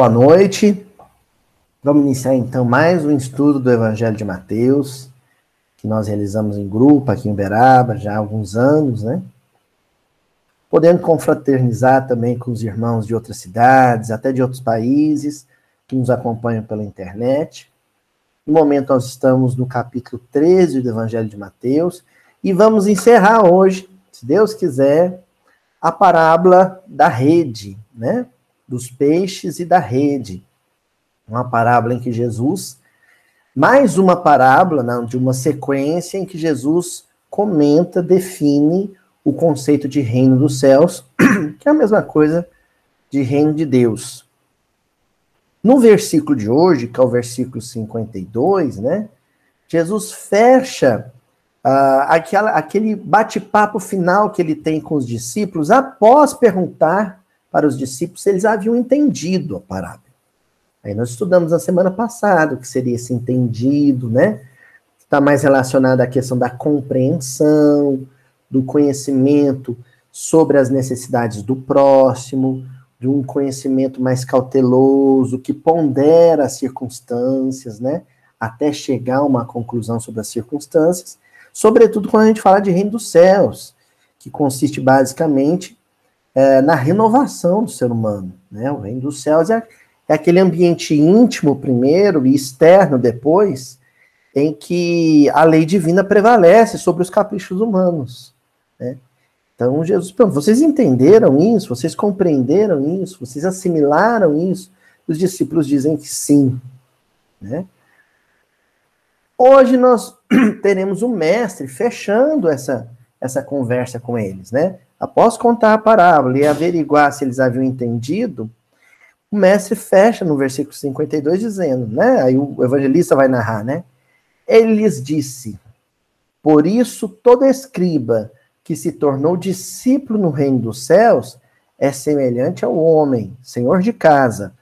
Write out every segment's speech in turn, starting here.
Boa noite. Vamos iniciar então mais um estudo do Evangelho de Mateus, que nós realizamos em grupo aqui em Uberaba já há alguns anos, né? Podendo confraternizar também com os irmãos de outras cidades, até de outros países, que nos acompanham pela internet. No momento, nós estamos no capítulo 13 do Evangelho de Mateus e vamos encerrar hoje, se Deus quiser, a parábola da rede, né? Dos peixes e da rede. Uma parábola em que Jesus, mais uma parábola, não, de uma sequência em que Jesus comenta, define o conceito de reino dos céus, que é a mesma coisa de reino de Deus. No versículo de hoje, que é o versículo 52, né? Jesus fecha uh, aquela, aquele bate-papo final que ele tem com os discípulos após perguntar para os discípulos eles haviam entendido a parábola. Aí nós estudamos na semana passada o que seria esse entendido, né? Está mais relacionado à questão da compreensão, do conhecimento sobre as necessidades do próximo, de um conhecimento mais cauteloso, que pondera as circunstâncias, né? Até chegar a uma conclusão sobre as circunstâncias, sobretudo quando a gente fala de reino dos céus, que consiste basicamente é, na renovação do ser humano. Né? O reino dos céus é, é aquele ambiente íntimo primeiro e externo depois, em que a lei divina prevalece sobre os caprichos humanos. Né? Então, Jesus, vocês entenderam isso? Vocês compreenderam isso? Vocês assimilaram isso? Os discípulos dizem que sim. Né? Hoje nós teremos o mestre fechando essa, essa conversa com eles, né? Após contar a parábola e averiguar se eles haviam entendido, o mestre fecha no versículo 52 dizendo, né? Aí o evangelista vai narrar, né? Ele lhes disse: Por isso todo escriba que se tornou discípulo no reino dos céus é semelhante ao homem, senhor de casa,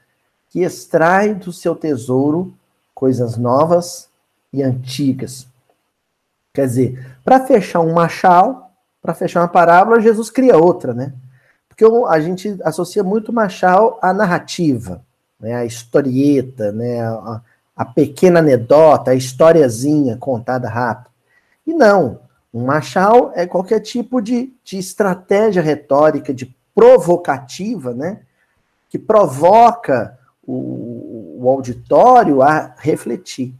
que extrai do seu tesouro coisas novas e antigas. Quer dizer, para fechar um machal, para fechar uma parábola, Jesus cria outra, né? Porque a gente associa muito Machado à narrativa, né? a historieta, né? A, a, pequena anedota, a historiazinha contada rápido. E não, um Machado é qualquer tipo de, de estratégia retórica, de provocativa, né? Que provoca o, o auditório a refletir.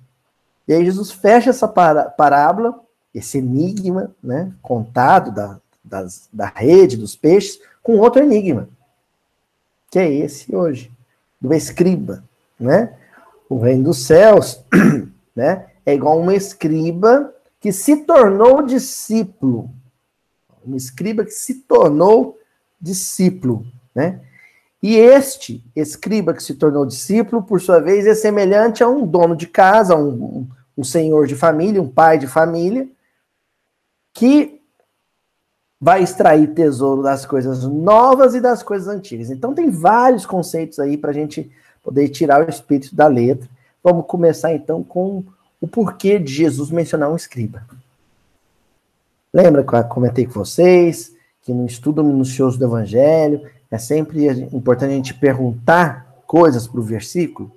E aí Jesus fecha essa parábola esse enigma, né, contado da, das, da rede dos peixes, com outro enigma, que é esse hoje, do escriba, né? O reino dos céus, né, é igual um escriba que se tornou discípulo, um escriba que se tornou discípulo, né? E este escriba que se tornou discípulo, por sua vez, é semelhante a um dono de casa, um, um senhor de família, um pai de família, que vai extrair tesouro das coisas novas e das coisas antigas. Então tem vários conceitos aí para a gente poder tirar o espírito da letra. Vamos começar então com o porquê de Jesus mencionar um escriba. Lembra que eu comentei com vocês que no estudo minucioso do Evangelho é sempre importante a gente perguntar coisas para o versículo?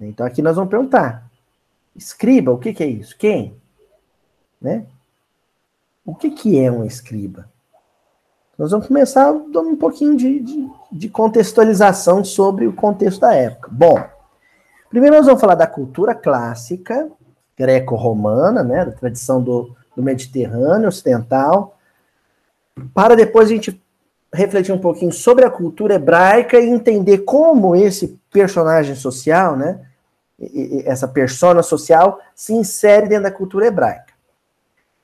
Então aqui nós vamos perguntar. Escriba, o que, que é isso? Quem? Né? O que, que é um escriba? Nós vamos começar dando um pouquinho de, de, de contextualização sobre o contexto da época. Bom, primeiro nós vamos falar da cultura clássica, greco-romana, né, da tradição do, do Mediterrâneo ocidental, para depois a gente refletir um pouquinho sobre a cultura hebraica e entender como esse personagem social, né, essa persona social, se insere dentro da cultura hebraica.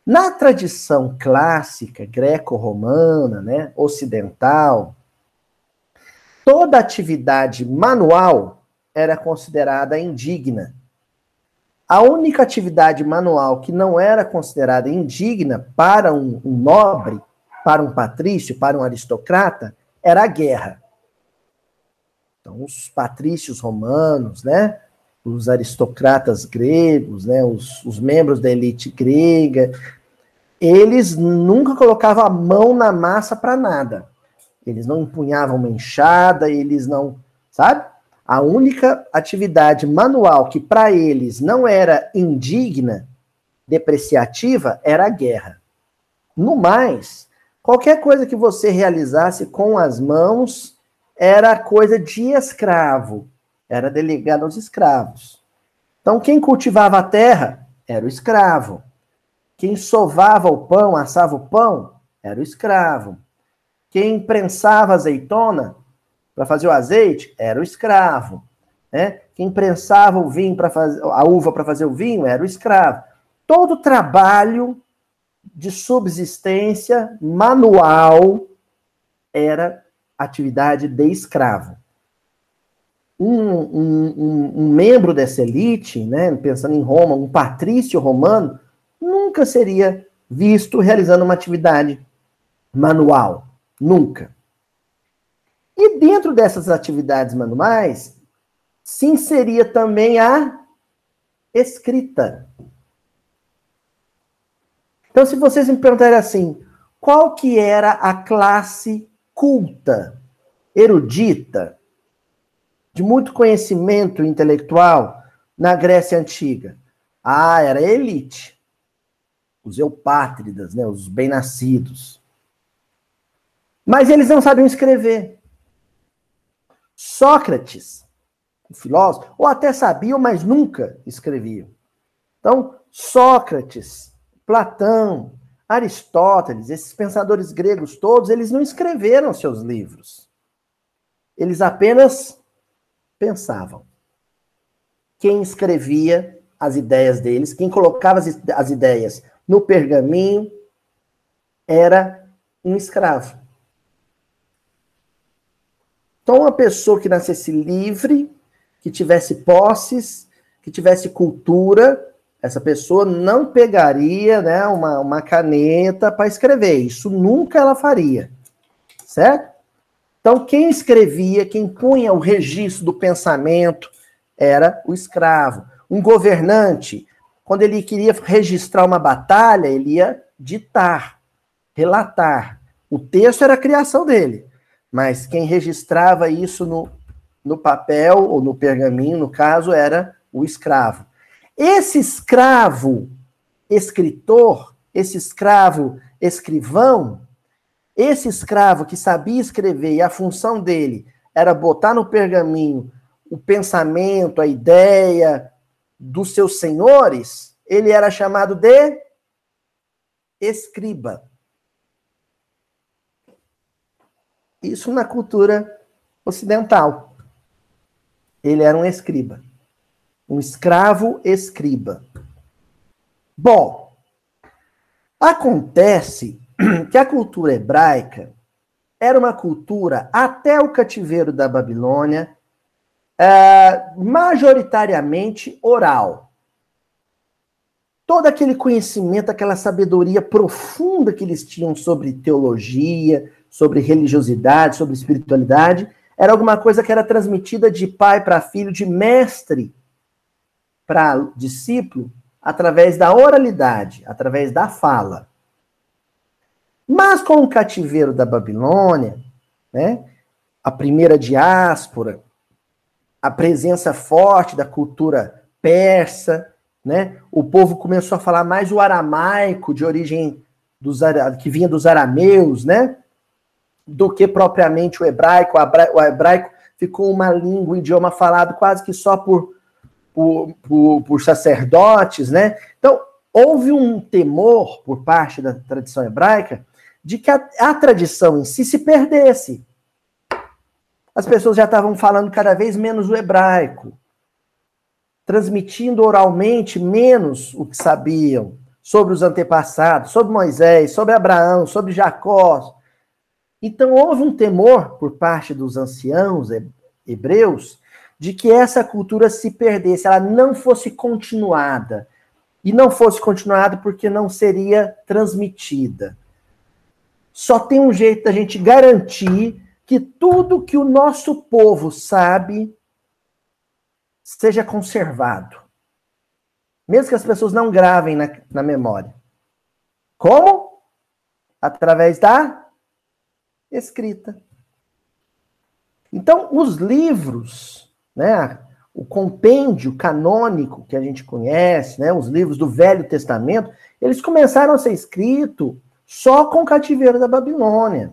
Na tradição clássica greco-romana, né, ocidental, toda atividade manual era considerada indigna. A única atividade manual que não era considerada indigna para um, um nobre, para um patrício, para um aristocrata, era a guerra. Então, os patrícios romanos, né, os aristocratas gregos, né, os, os membros da elite grega, eles nunca colocavam a mão na massa para nada. Eles não empunhavam uma enxada, eles não sabe? A única atividade manual que para eles não era indigna, depreciativa, era a guerra. No mais, qualquer coisa que você realizasse com as mãos era coisa de escravo, era delegado aos escravos. Então, quem cultivava a terra era o escravo. Quem sovava o pão, assava o pão, era o escravo. Quem prensava azeitona para fazer o azeite era o escravo. Né? Quem prensava o vinho para fazer a uva para fazer o vinho era o escravo. Todo trabalho de subsistência manual era atividade de escravo. Um, um, um, um, membro dessa elite, né, pensando em Roma, um patrício romano, nunca seria visto realizando uma atividade manual. Nunca. E dentro dessas atividades manuais, se inseria também a escrita. Então, se vocês me perguntarem assim, qual que era a classe culta, erudita, de muito conhecimento intelectual na Grécia Antiga? Ah, era a elite. Os eupátridas, né, os bem-nascidos. Mas eles não sabiam escrever. Sócrates, o filósofo, ou até sabiam, mas nunca escreviam. Então, Sócrates, Platão, Aristóteles, esses pensadores gregos todos, eles não escreveram seus livros. Eles apenas pensavam. Quem escrevia as ideias deles, quem colocava as, as ideias no pergaminho, era um escravo. Então, uma pessoa que nascesse livre, que tivesse posses, que tivesse cultura, essa pessoa não pegaria né, uma, uma caneta para escrever. Isso nunca ela faria. Certo? Então, quem escrevia, quem punha o registro do pensamento, era o escravo. Um governante, quando ele queria registrar uma batalha, ele ia ditar, relatar. O texto era a criação dele, mas quem registrava isso no, no papel, ou no pergaminho, no caso, era o escravo. Esse escravo escritor, esse escravo escrivão, esse escravo que sabia escrever e a função dele era botar no pergaminho o pensamento, a ideia dos seus senhores, ele era chamado de escriba. Isso na cultura ocidental. Ele era um escriba. Um escravo escriba. Bom, acontece que a cultura hebraica era uma cultura, até o cativeiro da Babilônia, é, majoritariamente oral. Todo aquele conhecimento, aquela sabedoria profunda que eles tinham sobre teologia, sobre religiosidade, sobre espiritualidade, era alguma coisa que era transmitida de pai para filho, de mestre para discípulo através da oralidade, através da fala. Mas com o cativeiro da Babilônia, né, a primeira diáspora, a presença forte da cultura persa, né, o povo começou a falar mais o aramaico de origem dos, que vinha dos arameus, né, do que propriamente o hebraico. O hebraico ficou uma língua, um idioma falado quase que só por por, por, por sacerdotes, né? Então, houve um temor por parte da tradição hebraica de que a, a tradição em si se perdesse. As pessoas já estavam falando cada vez menos o hebraico, transmitindo oralmente menos o que sabiam sobre os antepassados, sobre Moisés, sobre Abraão, sobre Jacó. Então houve um temor por parte dos anciãos hebreus de que essa cultura se perdesse, ela não fosse continuada. E não fosse continuada porque não seria transmitida. Só tem um jeito da gente garantir que tudo que o nosso povo sabe seja conservado. Mesmo que as pessoas não gravem na, na memória. Como? Através da escrita. Então, os livros, né, o compêndio canônico que a gente conhece, né, os livros do Velho Testamento, eles começaram a ser escritos só com o cativeiro da Babilônia.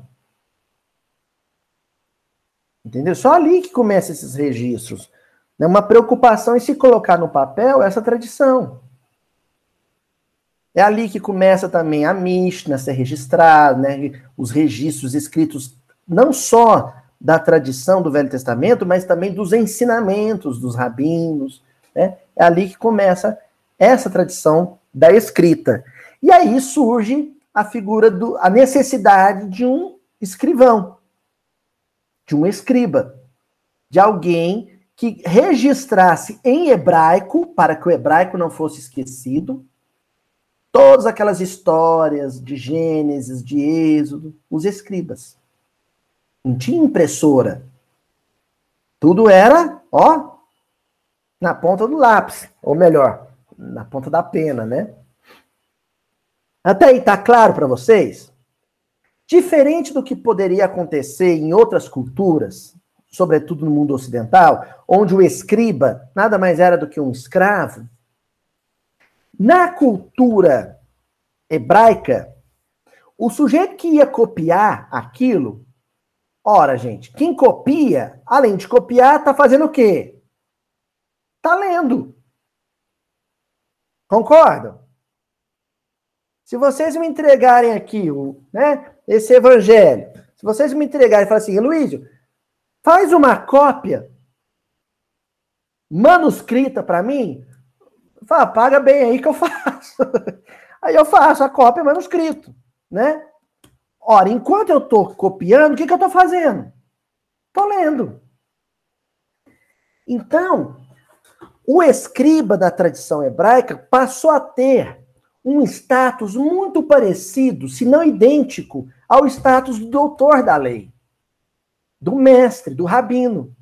Entendeu? Só ali que começam esses registros. Né? Uma preocupação em se colocar no papel essa tradição. É ali que começa também a Mishnah ser registrada, né? os registros escritos não só da tradição do Velho Testamento, mas também dos ensinamentos dos rabinos. Né? É ali que começa essa tradição da escrita. E aí surge a figura do a necessidade de um escrivão, de um escriba, de alguém que registrasse em hebraico, para que o hebraico não fosse esquecido, todas aquelas histórias de Gênesis, de Êxodo, os escribas. Não tinha impressora. Tudo era, ó, na ponta do lápis, ou melhor, na ponta da pena, né? Até aí tá claro para vocês? Diferente do que poderia acontecer em outras culturas, sobretudo no mundo ocidental, onde o escriba nada mais era do que um escravo, na cultura hebraica, o sujeito que ia copiar aquilo, ora, gente, quem copia, além de copiar, tá fazendo o quê? Tá lendo. Concordam? Se vocês me entregarem aqui né, esse evangelho, se vocês me entregarem e falarem assim, Luísio, faz uma cópia manuscrita para mim, fala, paga bem aí que eu faço. aí eu faço a cópia manuscrito, né? Ora, enquanto eu estou copiando, o que, que eu estou fazendo? Estou lendo. Então, o escriba da tradição hebraica passou a ter um status muito parecido, se não idêntico, ao status do doutor da lei, do mestre, do rabino.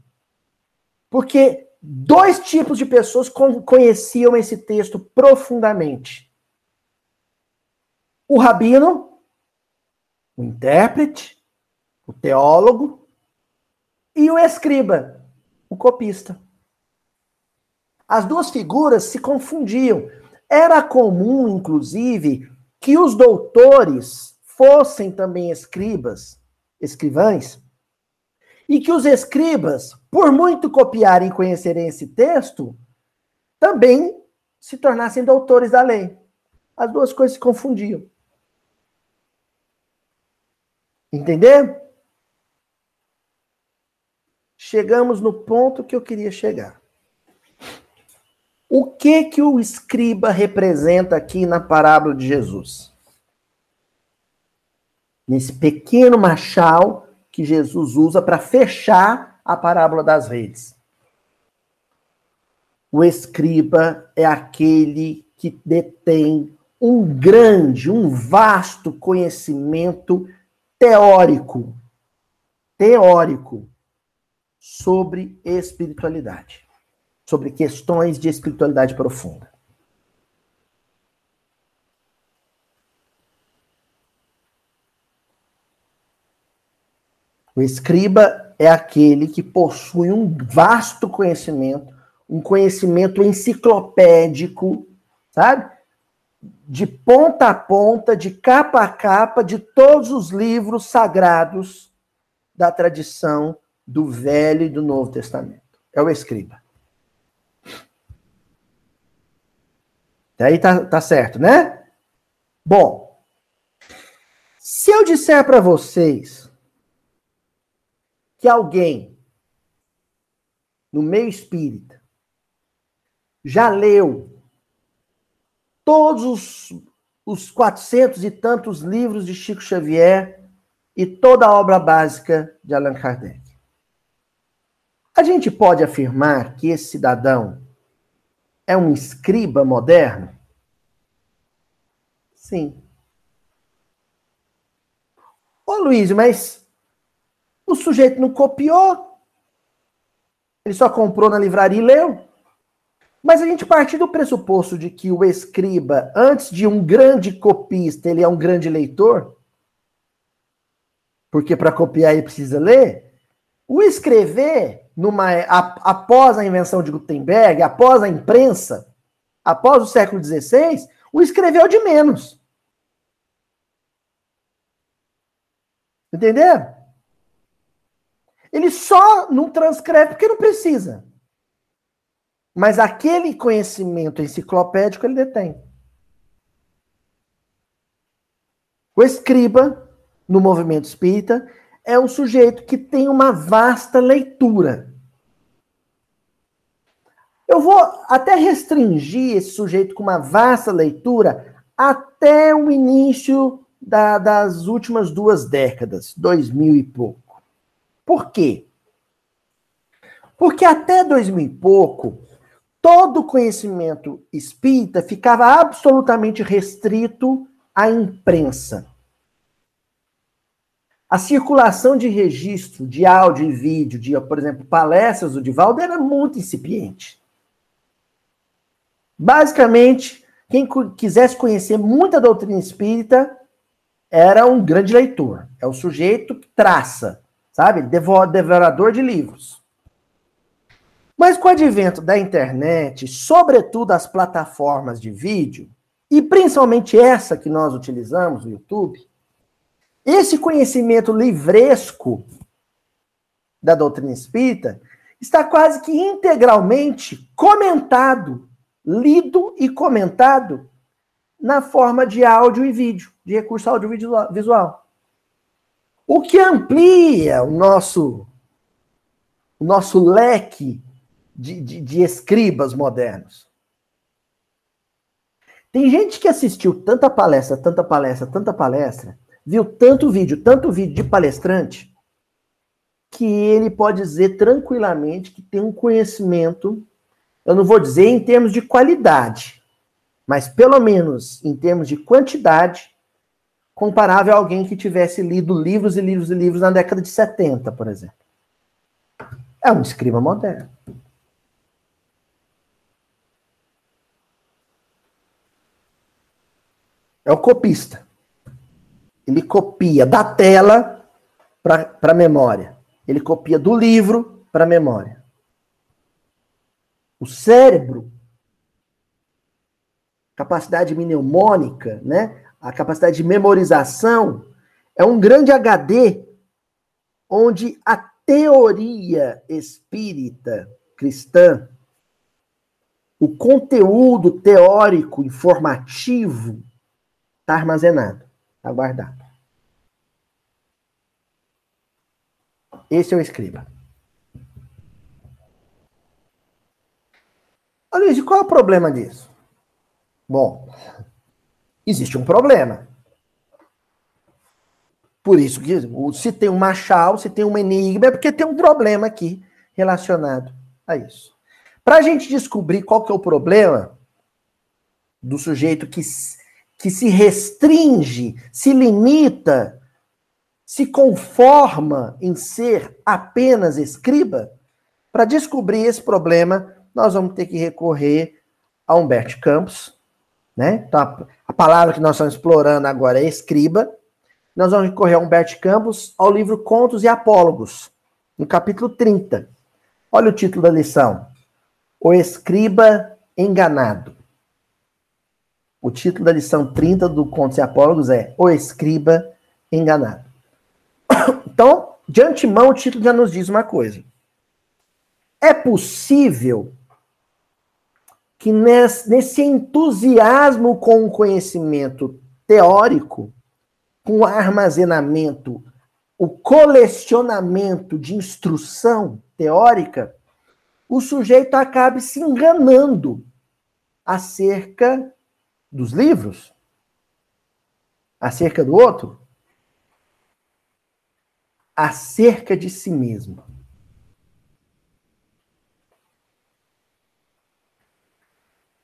Porque dois tipos de pessoas conheciam esse texto profundamente: o rabino, o intérprete, o teólogo, e o escriba, o copista. As duas figuras se confundiam. Era comum, inclusive, que os doutores fossem também escribas, escrivães, e que os escribas, por muito copiarem e conhecerem esse texto, também se tornassem doutores da lei. As duas coisas se confundiam. Entender? Chegamos no ponto que eu queria chegar. O que que o escriba representa aqui na parábola de Jesus? Nesse pequeno machal que Jesus usa para fechar a parábola das redes. O escriba é aquele que detém um grande, um vasto conhecimento teórico, teórico sobre espiritualidade sobre questões de espiritualidade profunda. O escriba é aquele que possui um vasto conhecimento, um conhecimento enciclopédico, sabe? De ponta a ponta, de capa a capa, de todos os livros sagrados da tradição do Velho e do Novo Testamento. É o escriba. Aí tá, tá certo, né? Bom, se eu disser para vocês que alguém no meio espírita já leu todos os, os 400 e tantos livros de Chico Xavier e toda a obra básica de Allan Kardec. A gente pode afirmar que esse cidadão é um escriba moderno? Sim. Ô Luiz, mas o sujeito não copiou? Ele só comprou na livraria e leu? Mas a gente parte do pressuposto de que o escriba, antes de um grande copista, ele é um grande leitor? Porque para copiar ele precisa ler? O escrever, numa, a, após a invenção de Gutenberg, após a imprensa, após o século XVI, o escrever é o de menos. Entendeu? Ele só não transcreve porque não precisa. Mas aquele conhecimento enciclopédico ele detém. O escriba, no movimento espírita, é um sujeito que tem uma vasta leitura. Eu vou até restringir esse sujeito com uma vasta leitura até o início da, das últimas duas décadas, dois mil e pouco. Por quê? Porque até dois mil e pouco, todo conhecimento espírita ficava absolutamente restrito à imprensa. A circulação de registro de áudio e vídeo, de, por exemplo, palestras do Divaldo, era muito incipiente. Basicamente, quem quisesse conhecer muita doutrina espírita era um grande leitor. É o sujeito que traça, sabe? Devorador de livros. Mas com o advento da internet, sobretudo as plataformas de vídeo, e principalmente essa que nós utilizamos, o YouTube, esse conhecimento livresco da doutrina espírita está quase que integralmente comentado, lido e comentado na forma de áudio e vídeo, de recurso audiovisual. O que amplia o nosso, o nosso leque de, de, de escribas modernos. Tem gente que assistiu tanta palestra, tanta palestra, tanta palestra, viu tanto vídeo, tanto vídeo de palestrante, que ele pode dizer tranquilamente que tem um conhecimento, eu não vou dizer em termos de qualidade, mas pelo menos em termos de quantidade, comparável a alguém que tivesse lido livros e livros e livros na década de 70, por exemplo. É um escriba moderno. É o copista. Ele copia da tela para a memória. Ele copia do livro para a memória. O cérebro, capacidade mnemônica, né? a capacidade de memorização, é um grande HD onde a teoria espírita cristã, o conteúdo teórico informativo Está armazenado, está guardado. Esse é o escriba. E qual é o problema disso? Bom, existe um problema. Por isso que se tem um machal, se tem um enigma, é porque tem um problema aqui relacionado a isso. Para a gente descobrir qual que é o problema do sujeito que que se restringe, se limita, se conforma em ser apenas escriba, para descobrir esse problema, nós vamos ter que recorrer a Humberto Campos, né? Então, a, a palavra que nós estamos explorando agora é escriba. Nós vamos recorrer a Humberto Campos ao livro Contos e Apólogos, no capítulo 30. Olha o título da lição: O Escriba Enganado. O título da lição 30 do Contos e Apólogos é O Escriba Enganado. Então, de antemão, o título já nos diz uma coisa. É possível que nesse entusiasmo com o conhecimento teórico, com o armazenamento, o colecionamento de instrução teórica, o sujeito acabe se enganando acerca dos livros acerca do outro, acerca de si mesmo.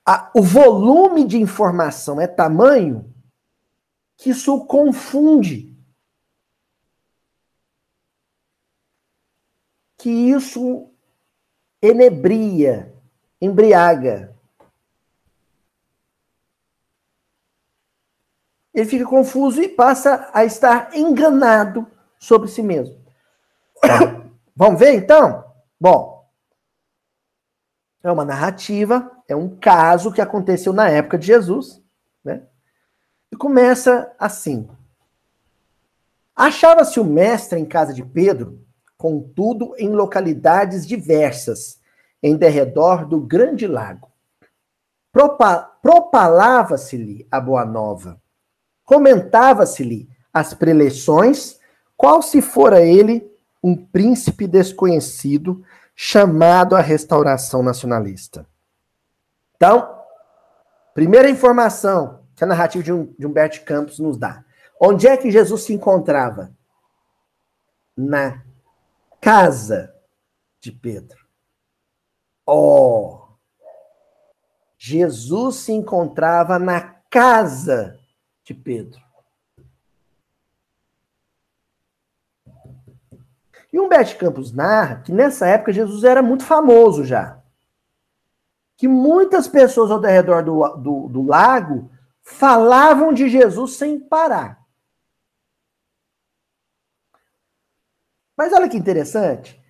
A, o volume de informação é tamanho que isso confunde. Que isso enebria, embriaga. ele fica confuso e passa a estar enganado sobre si mesmo. Vamos ver então? Bom, é uma narrativa, é um caso que aconteceu na época de Jesus, né? E começa assim: Achava-se o mestre em casa de Pedro, contudo em localidades diversas, em derredor do grande lago. Propalava-se-lhe a boa nova, comentava-se-lhe as preleções, qual se fora ele um príncipe desconhecido chamado à restauração nacionalista. Então, primeira informação que a narrativa de, um, de Humberto Campos nos dá. Onde é que Jesus se encontrava? Na casa de Pedro. Oh! Jesus se encontrava na casa de Pedro. E Humberto Campos narra que nessa época Jesus era muito famoso já. Que muitas pessoas ao redor do, do, do lago falavam de Jesus sem parar. Mas olha que interessante.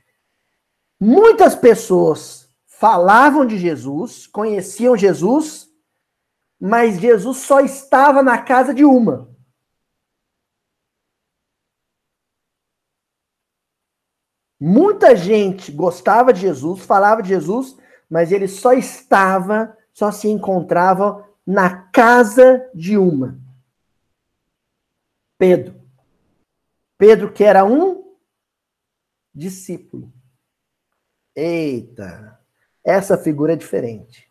Muitas pessoas falavam de Jesus, conheciam Jesus, mas Jesus só estava na casa de uma. Muita gente gostava de Jesus, falava de Jesus, mas ele só estava, só se encontrava na casa de uma. Pedro. Pedro, que era um discípulo. Eita, essa figura é diferente.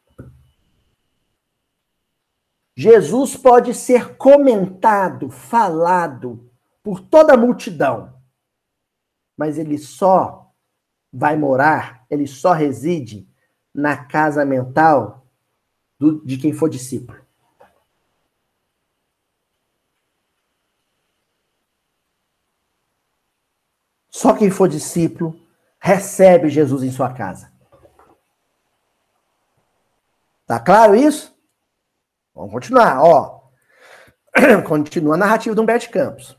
Jesus pode ser comentado, falado por toda a multidão mas ele só vai morar, ele só reside na casa mental do, de quem for discípulo. Só quem for discípulo recebe Jesus em sua casa. Tá claro isso? Vamos continuar, ó. Continua a narrativa do Humberto Campos.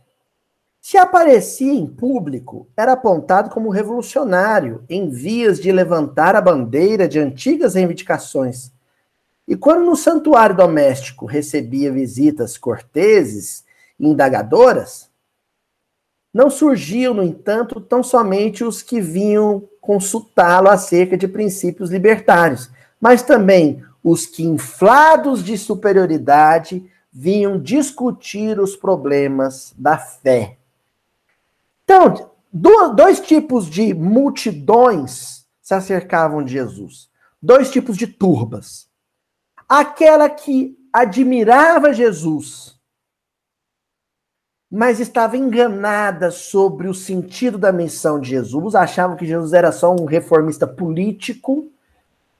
Se aparecia em público, era apontado como revolucionário, em vias de levantar a bandeira de antigas reivindicações. E quando no santuário doméstico recebia visitas corteses e indagadoras, não surgiam, no entanto, tão somente os que vinham consultá-lo acerca de princípios libertários, mas também os que, inflados de superioridade, vinham discutir os problemas da fé. Então, dois tipos de multidões se acercavam de Jesus. Dois tipos de turbas. Aquela que admirava Jesus, mas estava enganada sobre o sentido da missão de Jesus, achavam que Jesus era só um reformista político,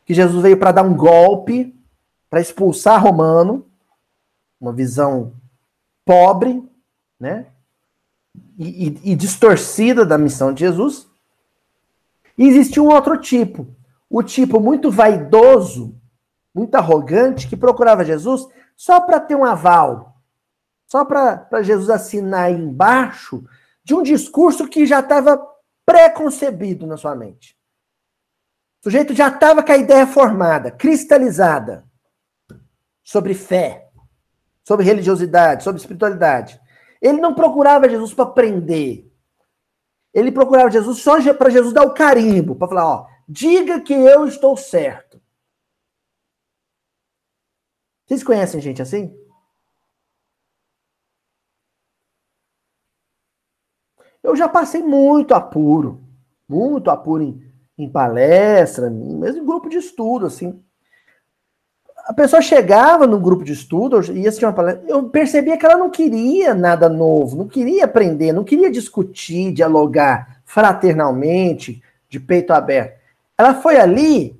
que Jesus veio para dar um golpe, para expulsar romano, uma visão pobre, né? E, e, distorcida da missão de Jesus. E existe um outro tipo, o tipo muito vaidoso, muito arrogante, que procurava Jesus só para ter um aval, só para Jesus assinar embaixo de um discurso que já estava pré-concebido na sua mente. O sujeito já estava com a ideia formada, cristalizada, sobre fé, sobre religiosidade, sobre espiritualidade. Ele não procurava Jesus para prender. Ele procurava Jesus só para Jesus dar o carimbo, para falar, ó, diga que eu estou certo. Vocês conhecem gente assim? Eu já passei muito apuro, muito apuro em, em palestra, mesmo em grupo de estudo, assim a pessoa chegava no grupo de estudo, ia assistir uma palestra, eu percebia que ela não queria nada novo, não queria aprender, não queria discutir, dialogar fraternalmente, de peito aberto. Ela foi ali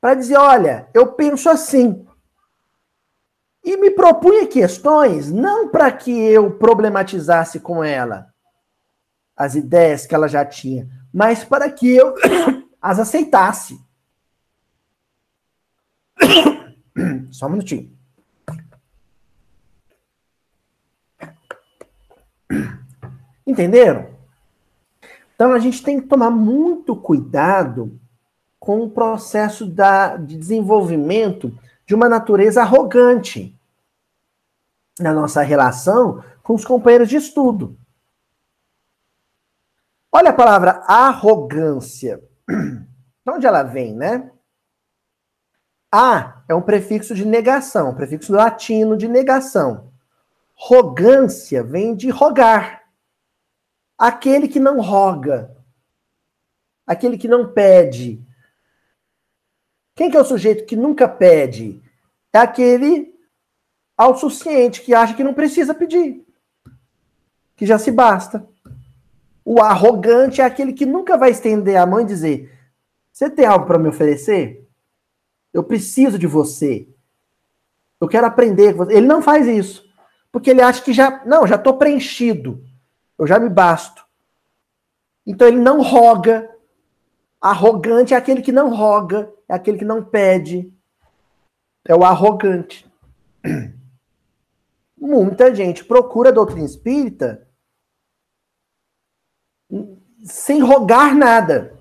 para dizer: olha, eu penso assim. E me propunha questões, não para que eu problematizasse com ela as ideias que ela já tinha, mas para que eu as aceitasse. Só um minutinho. Entenderam? Então a gente tem que tomar muito cuidado com o processo da, de desenvolvimento de uma natureza arrogante na nossa relação com os companheiros de estudo. Olha a palavra arrogância. De onde ela vem, né? A é um prefixo de negação, um prefixo latino de negação. Rogância vem de rogar. Aquele que não roga. Aquele que não pede. Quem que é o sujeito que nunca pede? É aquele autossuficiente que acha que não precisa pedir. Que já se basta. O arrogante é aquele que nunca vai estender a mão e dizer: Você tem algo para me oferecer? Eu preciso de você. Eu quero aprender com você. Ele não faz isso. Porque ele acha que já. Não, já estou preenchido. Eu já me basto. Então ele não roga. Arrogante é aquele que não roga, é aquele que não pede. É o arrogante. Muita gente procura a doutrina espírita sem rogar nada.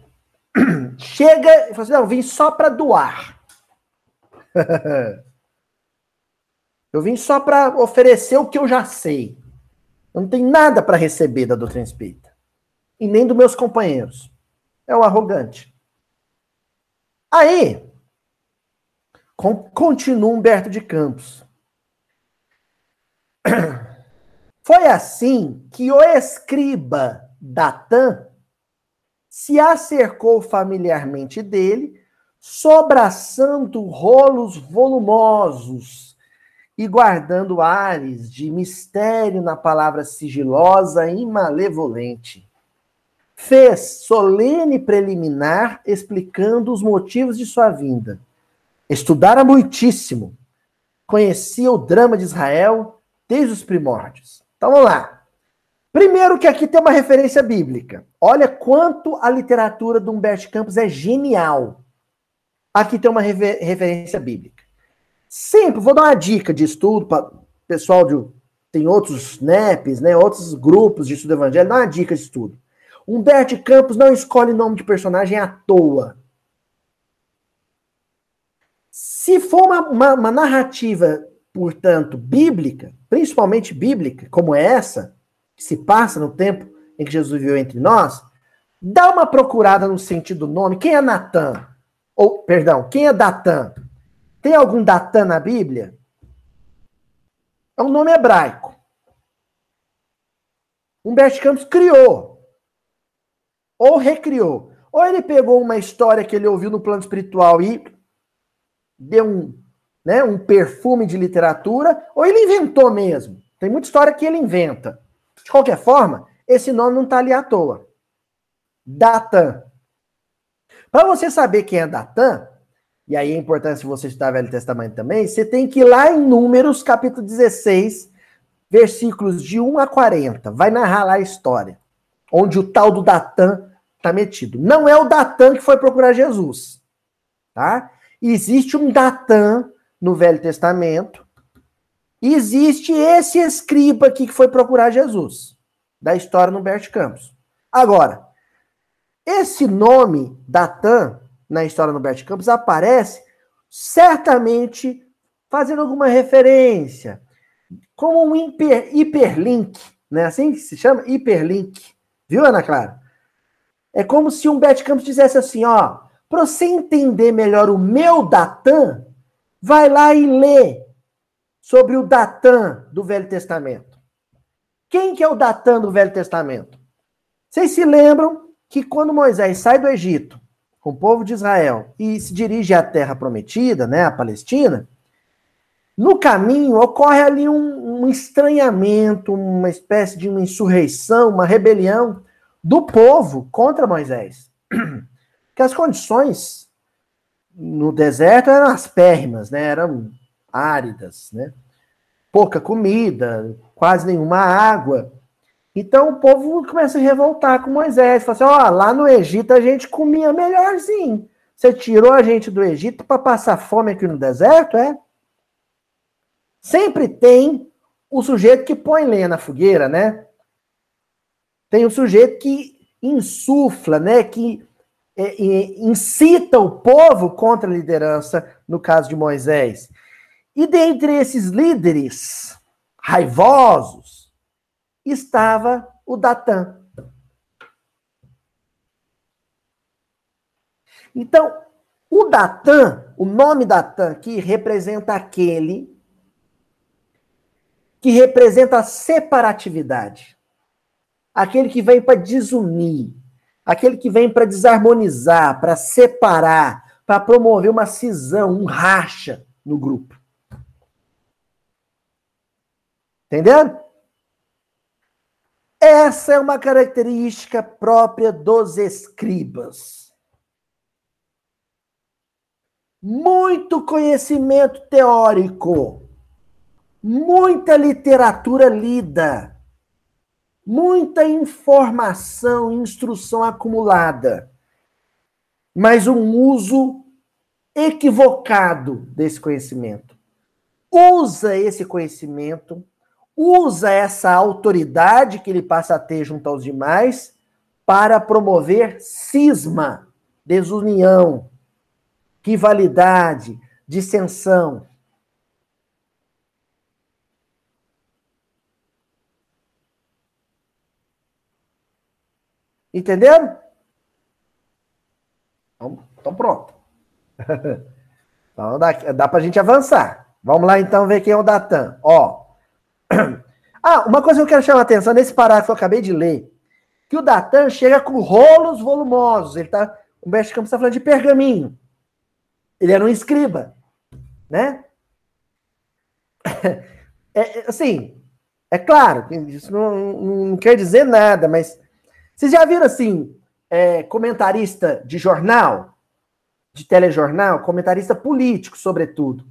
Chega e fala assim: não, vim só para doar. eu vim só para oferecer o que eu já sei. Eu não tenho nada para receber da doutrina espírita. E nem dos meus companheiros. É o arrogante. Aí, continua Humberto de Campos. Foi assim que o escriba Datã se acercou familiarmente dele, sobraçando rolos volumosos e guardando ares de mistério na palavra sigilosa e malevolente. Fez solene preliminar explicando os motivos de sua vinda. Estudara muitíssimo, conhecia o drama de Israel desde os primórdios. Então vamos lá. Primeiro que aqui tem uma referência bíblica. Olha quanto a literatura do Humberto Campos é genial. Aqui tem uma refer referência bíblica. Sempre, vou dar uma dica de estudo para pessoal de tem outros NEPs, né, outros grupos de estudo evangélico, dá uma dica de estudo. Humberto Campos não escolhe nome de personagem à toa. Se for uma, uma, uma narrativa, portanto, bíblica, principalmente bíblica, como essa, que se passa no tempo em que Jesus viveu entre nós, dá uma procurada no sentido do nome. Quem é Natan? Ou, perdão, quem é Datã? Tem algum Datã na Bíblia? É um nome hebraico. Humberto Campos criou. Ou recriou. Ou ele pegou uma história que ele ouviu no plano espiritual e deu um, né, um perfume de literatura, ou ele inventou mesmo. Tem muita história que ele inventa. De qualquer forma, esse nome não está ali à toa. Datan. Para você saber quem é Datan, e aí é importante você estudar Velho Testamento também, você tem que ir lá em Números, capítulo 16, versículos de 1 a 40. Vai narrar lá a história. Onde o tal do Datan está metido. Não é o Datan que foi procurar Jesus. Tá? Existe um Datan no Velho Testamento existe esse escriba aqui que foi procurar Jesus, da história no Bert Campos. Agora, esse nome, Datan, na história no Bert Campos, aparece certamente fazendo alguma referência, como um hiper, hiperlink, né? Assim que se chama? Hiperlink. Viu, Ana Clara? É como se um Bert Campos dissesse assim, ó, para você entender melhor o meu Datan, vai lá e lê sobre o Datã do Velho Testamento. Quem que é o Datã do Velho Testamento? Vocês se lembram que quando Moisés sai do Egito com o povo de Israel e se dirige à terra prometida, né, a Palestina, no caminho ocorre ali um, um estranhamento, uma espécie de uma insurreição, uma rebelião do povo contra Moisés. Que as condições no deserto eram as pérrimas, né? Eram áridas, né? Pouca comida, quase nenhuma água. Então o povo começa a revoltar com Moisés. Fala assim: ó, lá no Egito a gente comia melhorzinho. Você tirou a gente do Egito para passar fome aqui no deserto, é? Sempre tem o sujeito que põe lenha na fogueira, né? Tem o sujeito que insufla, né, que é, incita o povo contra a liderança, no caso de Moisés. E dentre esses líderes raivosos estava o Datã. Então, o Datã, o nome Datã aqui representa aquele que representa a separatividade. Aquele que vem para desunir, aquele que vem para desarmonizar, para separar, para promover uma cisão, um racha no grupo. Entendendo? Essa é uma característica própria dos escribas. Muito conhecimento teórico, muita literatura lida, muita informação, instrução acumulada, mas um uso equivocado desse conhecimento. Usa esse conhecimento, usa essa autoridade que ele passa a ter junto aos demais para promover cisma, desunião, rivalidade, dissensão. Entenderam? Então, então pronto. então dá, dá pra gente avançar. Vamos lá então ver quem é o Datan. Ó. Ah, uma coisa que eu quero chamar a atenção nesse parágrafo que eu acabei de ler, que o Datan chega com rolos volumosos. Ele tá, o mestre Campos está falando de pergaminho. Ele era um escriba, né? É, é, assim, é claro, isso não, não quer dizer nada, mas vocês já viram assim, é, comentarista de jornal, de telejornal, comentarista político, sobretudo,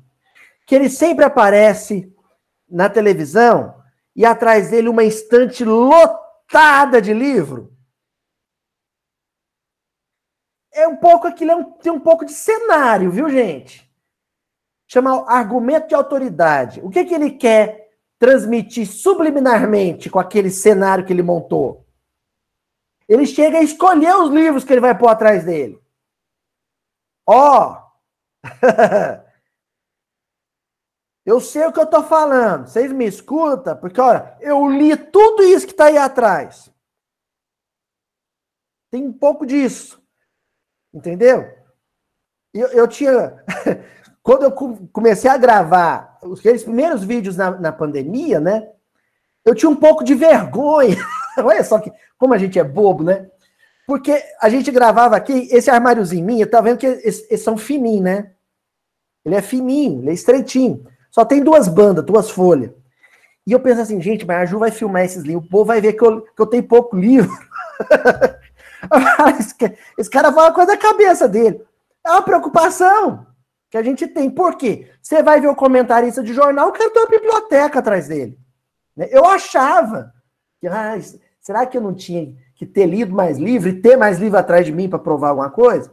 que ele sempre aparece na televisão e atrás dele uma estante lotada de livro? É um pouco aquilo, é um, tem um pouco de cenário, viu, gente? Chama argumento de autoridade. O que, que ele quer transmitir subliminarmente com aquele cenário que ele montou? Ele chega a escolher os livros que ele vai pôr atrás dele. Ó! Oh. eu sei o que eu tô falando. Vocês me escutam? Porque, olha, eu li tudo isso que tá aí atrás. Tem um pouco disso. Entendeu? Eu, eu tinha. Quando eu comecei a gravar aqueles primeiros vídeos na, na pandemia, né? Eu tinha um pouco de vergonha. Olha só que, como a gente é bobo, né? Porque a gente gravava aqui, esse armáriozinho minha, tá vendo que eles, eles, são fininhos, né? Ele é fininho, ele é estreitinho. Só tem duas bandas, duas folhas. E eu penso assim, gente, mas a Ju vai filmar esses livros, o povo vai ver que eu, que eu tenho pouco livro. esse, cara fala coisa da cabeça dele. É uma preocupação que a gente tem. Por quê? Você vai ver o comentarista de jornal, o cara tem uma biblioteca atrás dele. Né? Eu achava que, ah, será que eu não tinha que ter lido mais livro e ter mais livro atrás de mim para provar alguma coisa?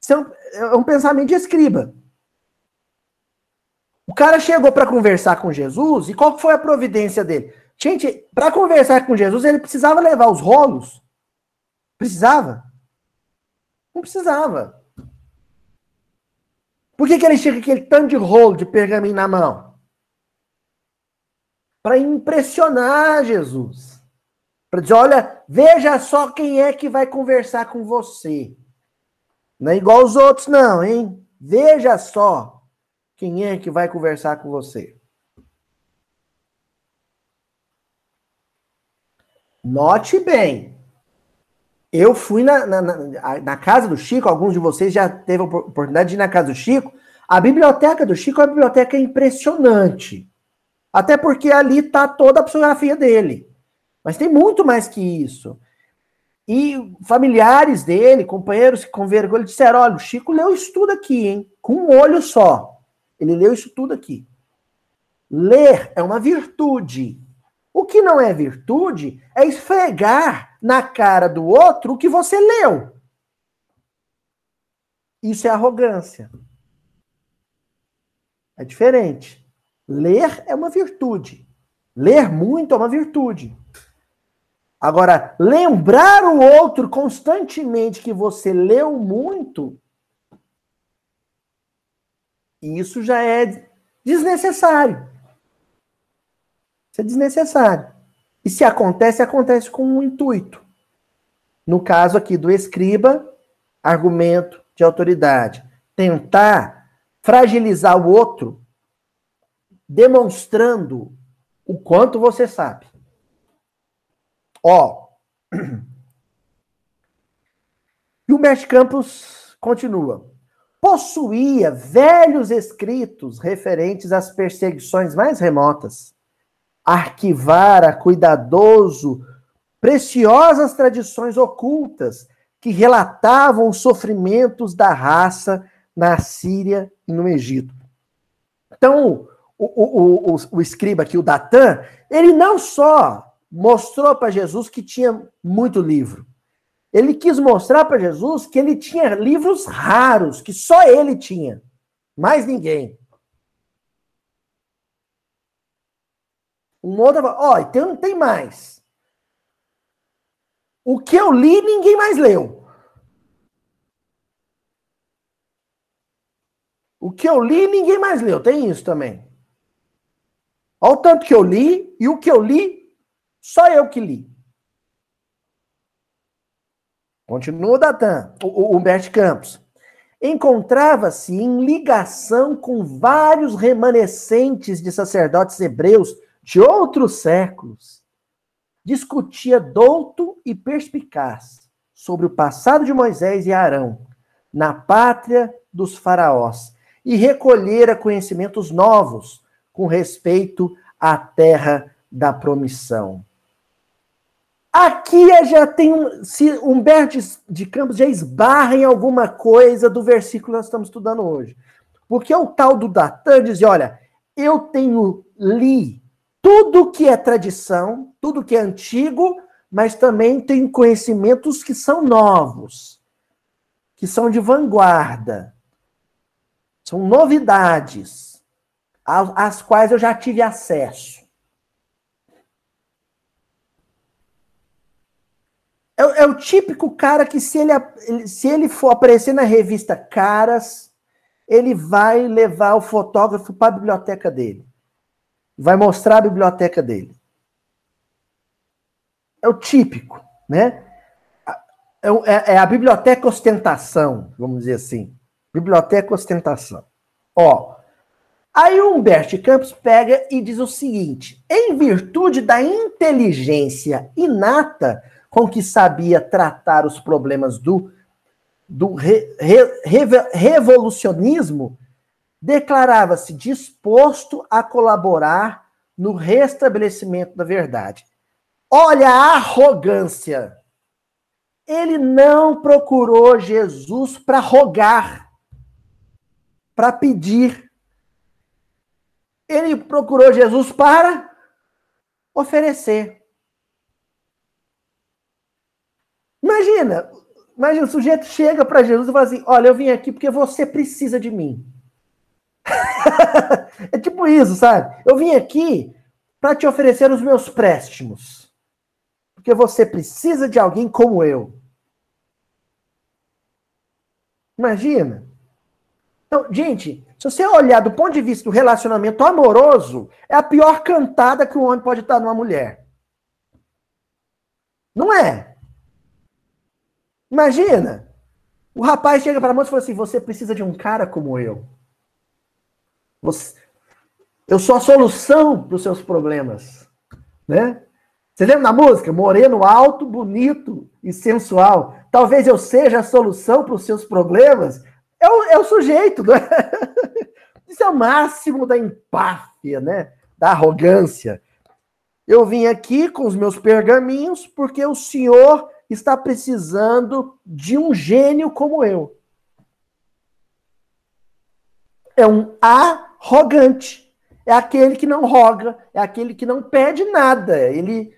Isso é um, é um pensamento de escriba. O cara chegou para conversar com Jesus e qual foi a providência dele? Gente, para conversar com Jesus, ele precisava levar os rolos? Precisava? Não precisava. Por que, que ele chega com aquele tanto de rolo de pergaminho na mão? Para impressionar Jesus. Para dizer, olha, veja só quem é que vai conversar com você. Não é igual os outros, não, hein? Veja só quem é que vai conversar com você. Note bem. Eu fui na, na, na, na, casa do Chico, alguns de vocês já teve a oportunidade de ir na casa do Chico. A biblioteca do Chico é uma biblioteca impressionante. Até porque ali está toda a psicografia dele. Mas tem muito mais que isso. E familiares dele, companheiros que com vergonha, disseram: olha, o Chico leu isso tudo aqui, hein? Com um olho só. Ele leu isso tudo aqui. Ler é uma virtude. O que não é virtude é esfregar na cara do outro o que você leu. Isso é arrogância. É diferente. Ler é uma virtude. Ler muito é uma virtude. Agora, lembrar o outro constantemente que você leu muito, isso já é desnecessário. Isso é desnecessário. E se acontece, acontece com um intuito. No caso aqui do escriba, argumento de autoridade. Tentar fragilizar o outro, demonstrando o quanto você sabe. Ó. E o Mestre Campos continua. Possuía velhos escritos referentes às perseguições mais remotas. Arquivara cuidadoso preciosas tradições ocultas que relatavam os sofrimentos da raça na Síria e no Egito. Então, o, o, o, o escriba aqui, o Datan, ele não só mostrou para Jesus que tinha muito livro. Ele quis mostrar para Jesus que ele tinha livros raros, que só ele tinha. Mais ninguém. Um outro ó, oh, então tem mais. O que eu li, ninguém mais leu. O que eu li, ninguém mais leu. Tem isso também. Olha o tanto que eu li, e o que eu li, só eu que li. Continua o Datan, o Humberto Campos. Encontrava-se em ligação com vários remanescentes de sacerdotes hebreus de outros séculos. Discutia douto e perspicaz sobre o passado de Moisés e Arão na pátria dos faraós e recolhera conhecimentos novos com respeito à terra da promissão. Aqui já tem um. Se Humberto de Campos já esbarra em alguma coisa do versículo que nós estamos estudando hoje. Porque o tal do Datan diz: olha, eu tenho li tudo que é tradição, tudo que é antigo, mas também tenho conhecimentos que são novos, que são de vanguarda, são novidades, às quais eu já tive acesso. É, é, o típico cara que, se ele, se ele for aparecer na revista Caras, ele vai levar o fotógrafo para a biblioteca dele. Vai mostrar a biblioteca dele. É o típico, né? É, é, é a biblioteca ostentação, vamos dizer assim. Biblioteca ostentação. Ó, aí o Humberto Campos pega e diz o seguinte: em virtude da inteligência inata com que sabia tratar os problemas do, do re, re, revolucionismo, declarava-se disposto a colaborar no restabelecimento da verdade. Olha a arrogância. Ele não procurou Jesus para rogar, para pedir. Ele procurou Jesus para oferecer. Imagina, imagina, o sujeito chega para Jesus e fala assim: Olha, eu vim aqui porque você precisa de mim. é tipo isso, sabe? Eu vim aqui para te oferecer os meus préstimos. Porque você precisa de alguém como eu. Imagina. Então, gente, se você olhar do ponto de vista do relacionamento amoroso, é a pior cantada que um homem pode dar numa mulher. Não é? Imagina! O rapaz chega para a moça e fala assim: Você precisa de um cara como eu. Você... Eu sou a solução para os seus problemas. Né? Você lembra da música? Moreno alto, bonito e sensual. Talvez eu seja a solução para os seus problemas. É o, é o sujeito. Né? Isso é o máximo da empáfia, né? da arrogância. Eu vim aqui com os meus pergaminhos porque o senhor está precisando de um gênio como eu. É um arrogante. É aquele que não roga, é aquele que não pede nada. Ele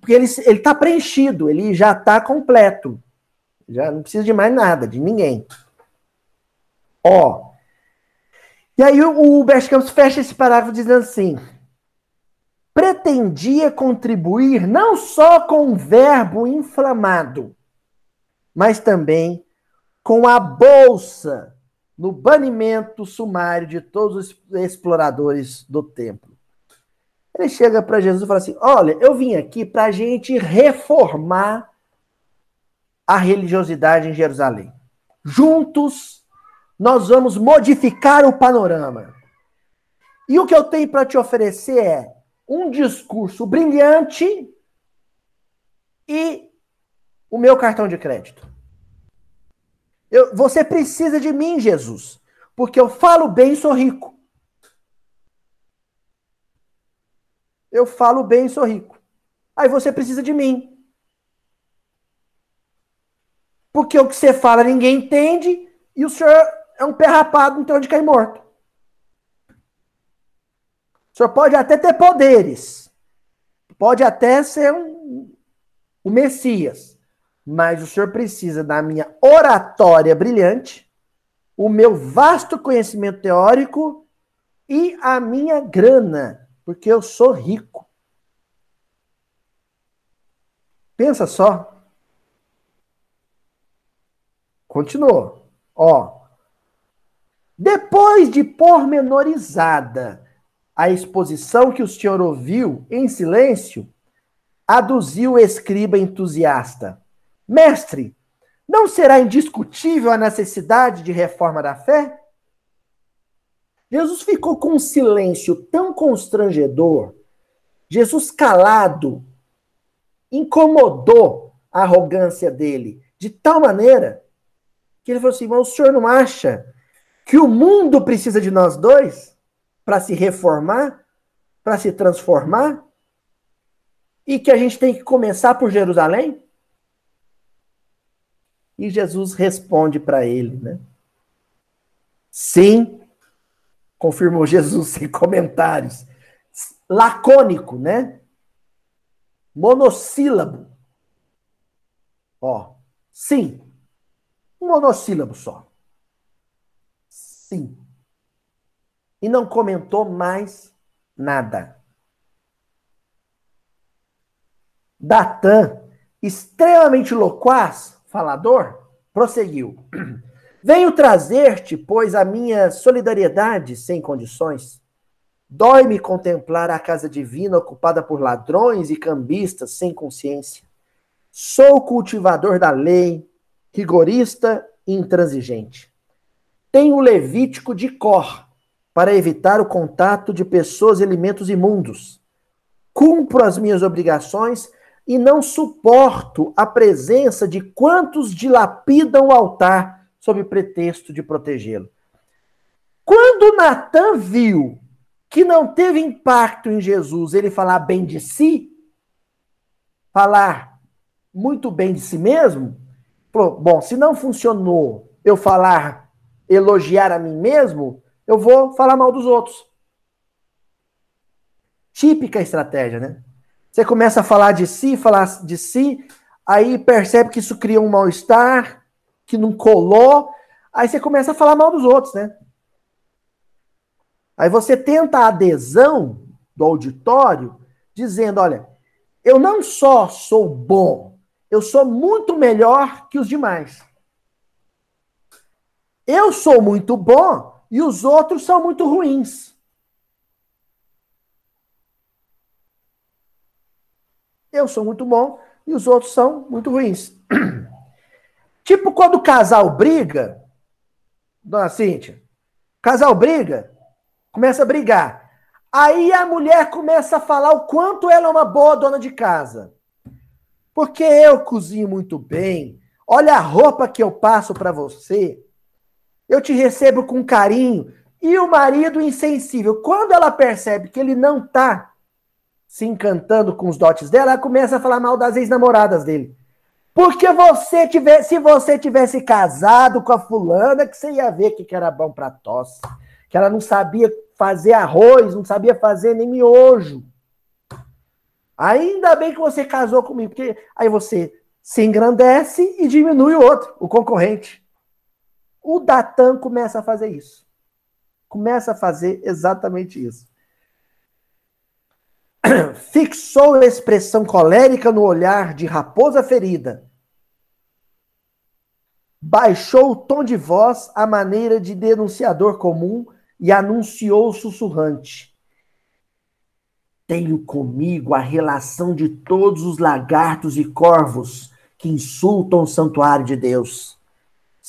porque ele está preenchido, ele já está completo. Já não precisa de mais nada, de ninguém. Ó. E aí o, o Bert Campos fecha esse parágrafo dizendo assim: pretendia contribuir não só com o verbo inflamado, mas também com a bolsa no banimento sumário de todos os exploradores do templo. Ele chega para Jesus e fala assim: Olha, eu vim aqui para a gente reformar a religiosidade em Jerusalém. Juntos, nós vamos modificar o panorama. E o que eu tenho para te oferecer é um discurso brilhante e o meu cartão de crédito. Eu, você precisa de mim, Jesus, porque eu falo bem e sou rico. Eu falo bem e sou rico. Aí você precisa de mim. Porque o que você fala ninguém entende e o senhor é um pé rapado, então de cair morto. O senhor pode até ter poderes, pode até ser um, o Messias, mas o senhor precisa da minha oratória brilhante, o meu vasto conhecimento teórico e a minha grana, porque eu sou rico. Pensa só. Continuou. Ó. Depois de pormenorizada a exposição que o senhor ouviu em silêncio, aduziu o escriba entusiasta. Mestre, não será indiscutível a necessidade de reforma da fé? Jesus ficou com um silêncio tão constrangedor, Jesus calado, incomodou a arrogância dele de tal maneira que ele falou assim: Mas o senhor não acha que o mundo precisa de nós dois? Para se reformar, para se transformar, e que a gente tem que começar por Jerusalém? E Jesus responde para ele, né? Sim, confirmou Jesus sem comentários. Lacônico, né? Monossílabo. Ó, sim. Um monossílabo só. Sim e não comentou mais nada. Datã, extremamente loquaz, falador, prosseguiu. Venho trazer-te, pois, a minha solidariedade sem condições. Dói-me contemplar a casa divina ocupada por ladrões e cambistas sem consciência. Sou cultivador da lei, rigorista e intransigente. Tenho o Levítico de Cor, para evitar o contato de pessoas e alimentos imundos. Cumpro as minhas obrigações e não suporto a presença de quantos dilapidam o altar sob pretexto de protegê-lo. Quando Natan viu que não teve impacto em Jesus ele falar bem de si, falar muito bem de si mesmo, bom, se não funcionou eu falar, elogiar a mim mesmo, eu vou falar mal dos outros. Típica estratégia, né? Você começa a falar de si, falar de si, aí percebe que isso cria um mal-estar, que não colou, aí você começa a falar mal dos outros, né? Aí você tenta a adesão do auditório, dizendo: olha, eu não só sou bom, eu sou muito melhor que os demais. Eu sou muito bom e os outros são muito ruins. Eu sou muito bom e os outros são muito ruins. tipo quando o casal briga, dona Cíntia, casal briga, começa a brigar. Aí a mulher começa a falar o quanto ela é uma boa dona de casa. Porque eu cozinho muito bem. Olha a roupa que eu passo para você eu te recebo com carinho. E o marido insensível, quando ela percebe que ele não tá se encantando com os dotes dela, ela começa a falar mal das ex-namoradas dele. Porque você tivesse, se você tivesse casado com a fulana, que você ia ver que, que era bom para tosse, que ela não sabia fazer arroz, não sabia fazer nem miojo. Ainda bem que você casou comigo, porque aí você se engrandece e diminui o outro, o concorrente. O Datan começa a fazer isso. Começa a fazer exatamente isso. fixou a expressão colérica no olhar de raposa ferida. Baixou o tom de voz à maneira de denunciador comum e anunciou sussurrante: Tenho comigo a relação de todos os lagartos e corvos que insultam o santuário de Deus.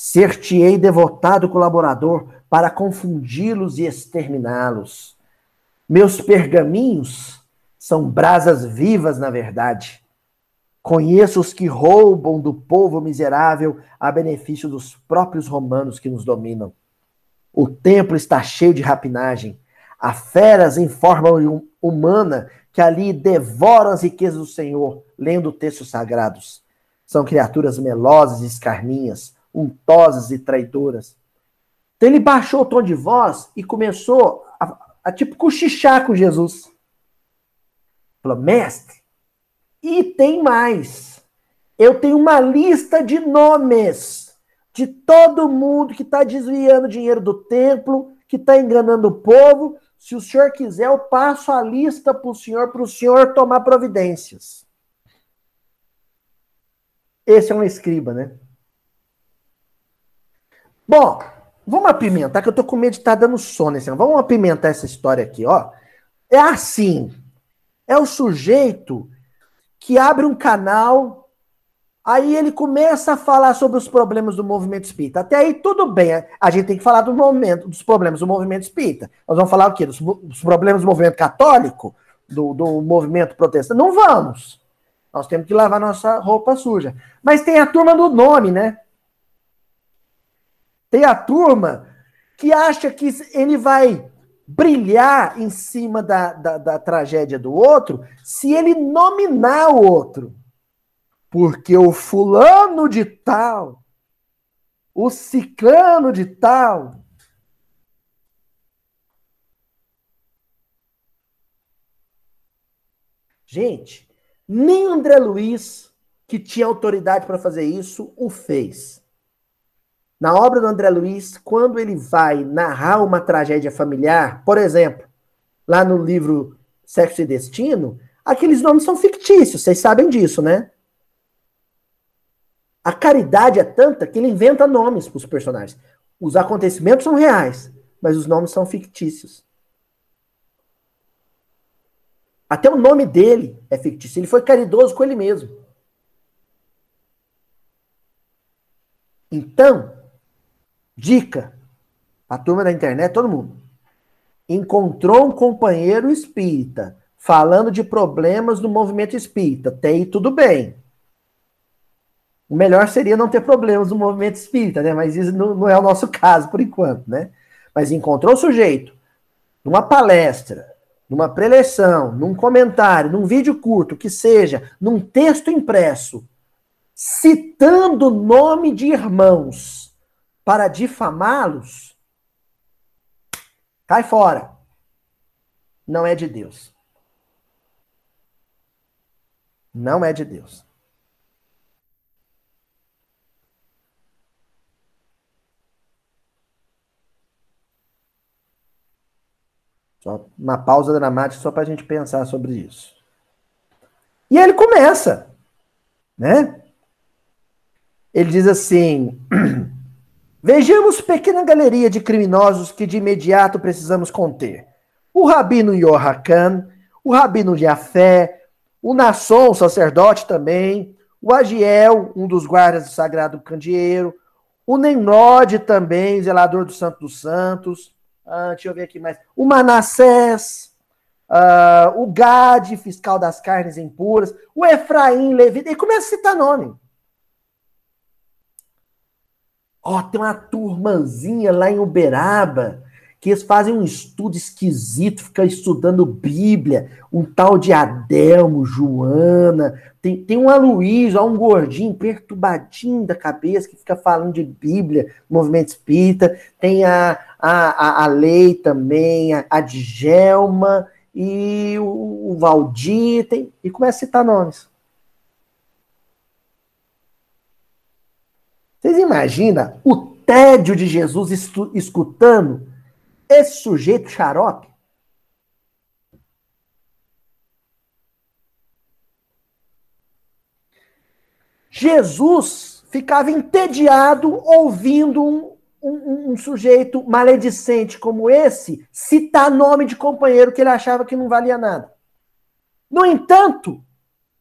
Ser-te-ei devotado colaborador para confundi-los e exterminá-los. Meus pergaminhos são brasas vivas, na verdade. Conheço os que roubam do povo miserável a benefício dos próprios romanos que nos dominam. O templo está cheio de rapinagem. Há feras em forma humana que ali devoram as riquezas do Senhor, lendo textos sagrados. São criaturas melosas e escarninhas, untosas e traidoras. Então ele baixou o tom de voz e começou a, a tipo cochichar com Jesus. Falou, mestre, e tem mais. Eu tenho uma lista de nomes de todo mundo que está desviando dinheiro do templo, que está enganando o povo. Se o senhor quiser, eu passo a lista para o senhor, para o senhor tomar providências. Esse é um escriba, né? Bom, vamos apimentar, que eu tô com medo de estar tá dando sono. Assim. Vamos apimentar essa história aqui, ó. É assim. É o sujeito que abre um canal, aí ele começa a falar sobre os problemas do movimento espírita. Até aí tudo bem, a gente tem que falar do momento, dos problemas do movimento espírita. Nós vamos falar o quê? Dos, dos problemas do movimento católico, do, do movimento protestante? Não vamos. Nós temos que lavar nossa roupa suja. Mas tem a turma do nome, né? Tem a turma que acha que ele vai brilhar em cima da, da, da tragédia do outro se ele nominar o outro. Porque o fulano de tal, o ciclano de tal, Gente, nem André Luiz, que tinha autoridade para fazer isso, o fez. Na obra do André Luiz, quando ele vai narrar uma tragédia familiar, por exemplo, lá no livro Sexo e Destino, aqueles nomes são fictícios, vocês sabem disso, né? A caridade é tanta que ele inventa nomes para os personagens. Os acontecimentos são reais, mas os nomes são fictícios. Até o nome dele é fictício. Ele foi caridoso com ele mesmo. Então, Dica. A turma da internet, todo mundo. Encontrou um companheiro espírita falando de problemas do movimento espírita. Tem tudo bem. O melhor seria não ter problemas no movimento espírita, né? Mas isso não, não é o nosso caso por enquanto, né? Mas encontrou o sujeito numa palestra, numa preleção, num comentário, num vídeo curto, que seja, num texto impresso, citando o nome de irmãos para difamá-los, cai fora. Não é de Deus. Não é de Deus. Só uma pausa dramática só para a gente pensar sobre isso. E ele começa, né? Ele diz assim: Vejamos pequena galeria de criminosos que de imediato precisamos conter. O rabino Yohakan, o rabino Jafé, o Nasson, sacerdote também, o Agiel, um dos guardas do Sagrado Candeeiro, o Nemrod também, zelador do Santo dos Santos, ah, deixa eu ver aqui mais, o Manassés, ah, o Gade, fiscal das carnes impuras, o Efraim, Levi, e começa a citar nome. Ó, tem uma turmanzinha lá em Uberaba que eles fazem um estudo esquisito, fica estudando Bíblia, um tal de Adelmo, Joana, tem, tem um Aloysio, um gordinho perturbadinho da cabeça que fica falando de Bíblia, movimento espírita, tem a, a, a, a Lei também, a, a Djelma e o, o Valdir, tem, e começa a citar nomes. Vocês imaginam o tédio de Jesus escutando esse sujeito xarope? Jesus ficava entediado ouvindo um, um, um, sujeito maledicente como esse citar nome de companheiro que ele achava que não valia nada. No entanto,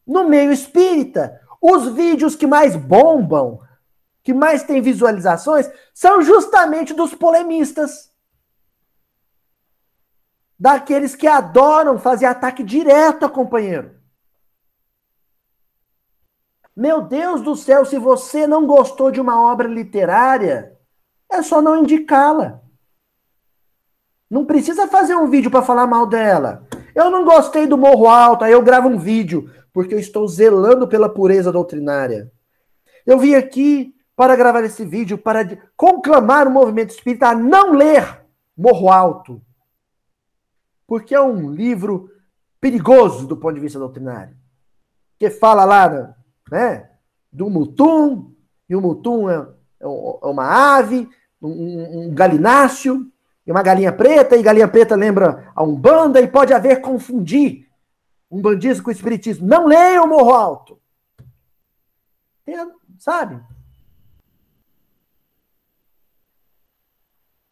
no meio espírita, os vídeos que mais bombam, que mais têm visualizações, são justamente dos polemistas. Daqueles que adoram fazer ataque direto a companheiro. Meu Deus do céu, se você não gostou de uma obra literária, é só não indicá-la. Não precisa fazer um vídeo para falar mal dela. Eu não gostei do Morro Alto, aí eu gravo um vídeo, porque eu estou zelando pela pureza doutrinária. Eu vim aqui para gravar esse vídeo para conclamar o movimento espírita a não ler Morro Alto. Porque é um livro perigoso do ponto de vista doutrinário. Que fala lá né? Do mutum, e o mutum é, é, é uma ave, um, um galináceo, e uma galinha preta, e galinha preta lembra a Umbanda, e pode haver confundir um bandismo com o espiritismo. Não leiam Morro Alto. sabe?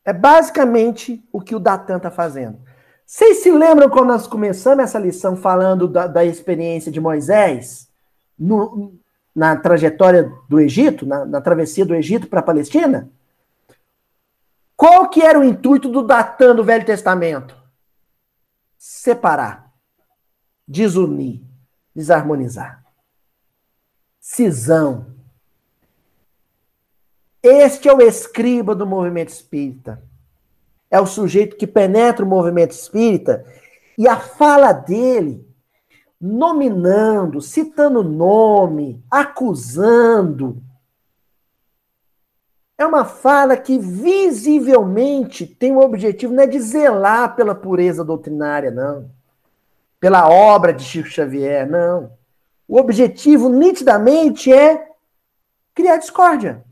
É basicamente o que o Datan está fazendo. Vocês se lembram quando nós começamos essa lição falando da, da experiência de Moisés? no, na trajetória do Egito, na, na travessia do Egito para a Palestina? Qual que era o intuito do Datã do Velho Testamento? Separar, desunir, desarmonizar. Cisão. Este é o escriba do movimento espírita. É o sujeito que penetra o movimento espírita e a fala dele nominando, citando nome, acusando. É uma fala que visivelmente tem o objetivo não é de zelar pela pureza doutrinária, não. Pela obra de Chico Xavier, não. O objetivo nitidamente é criar discórdia.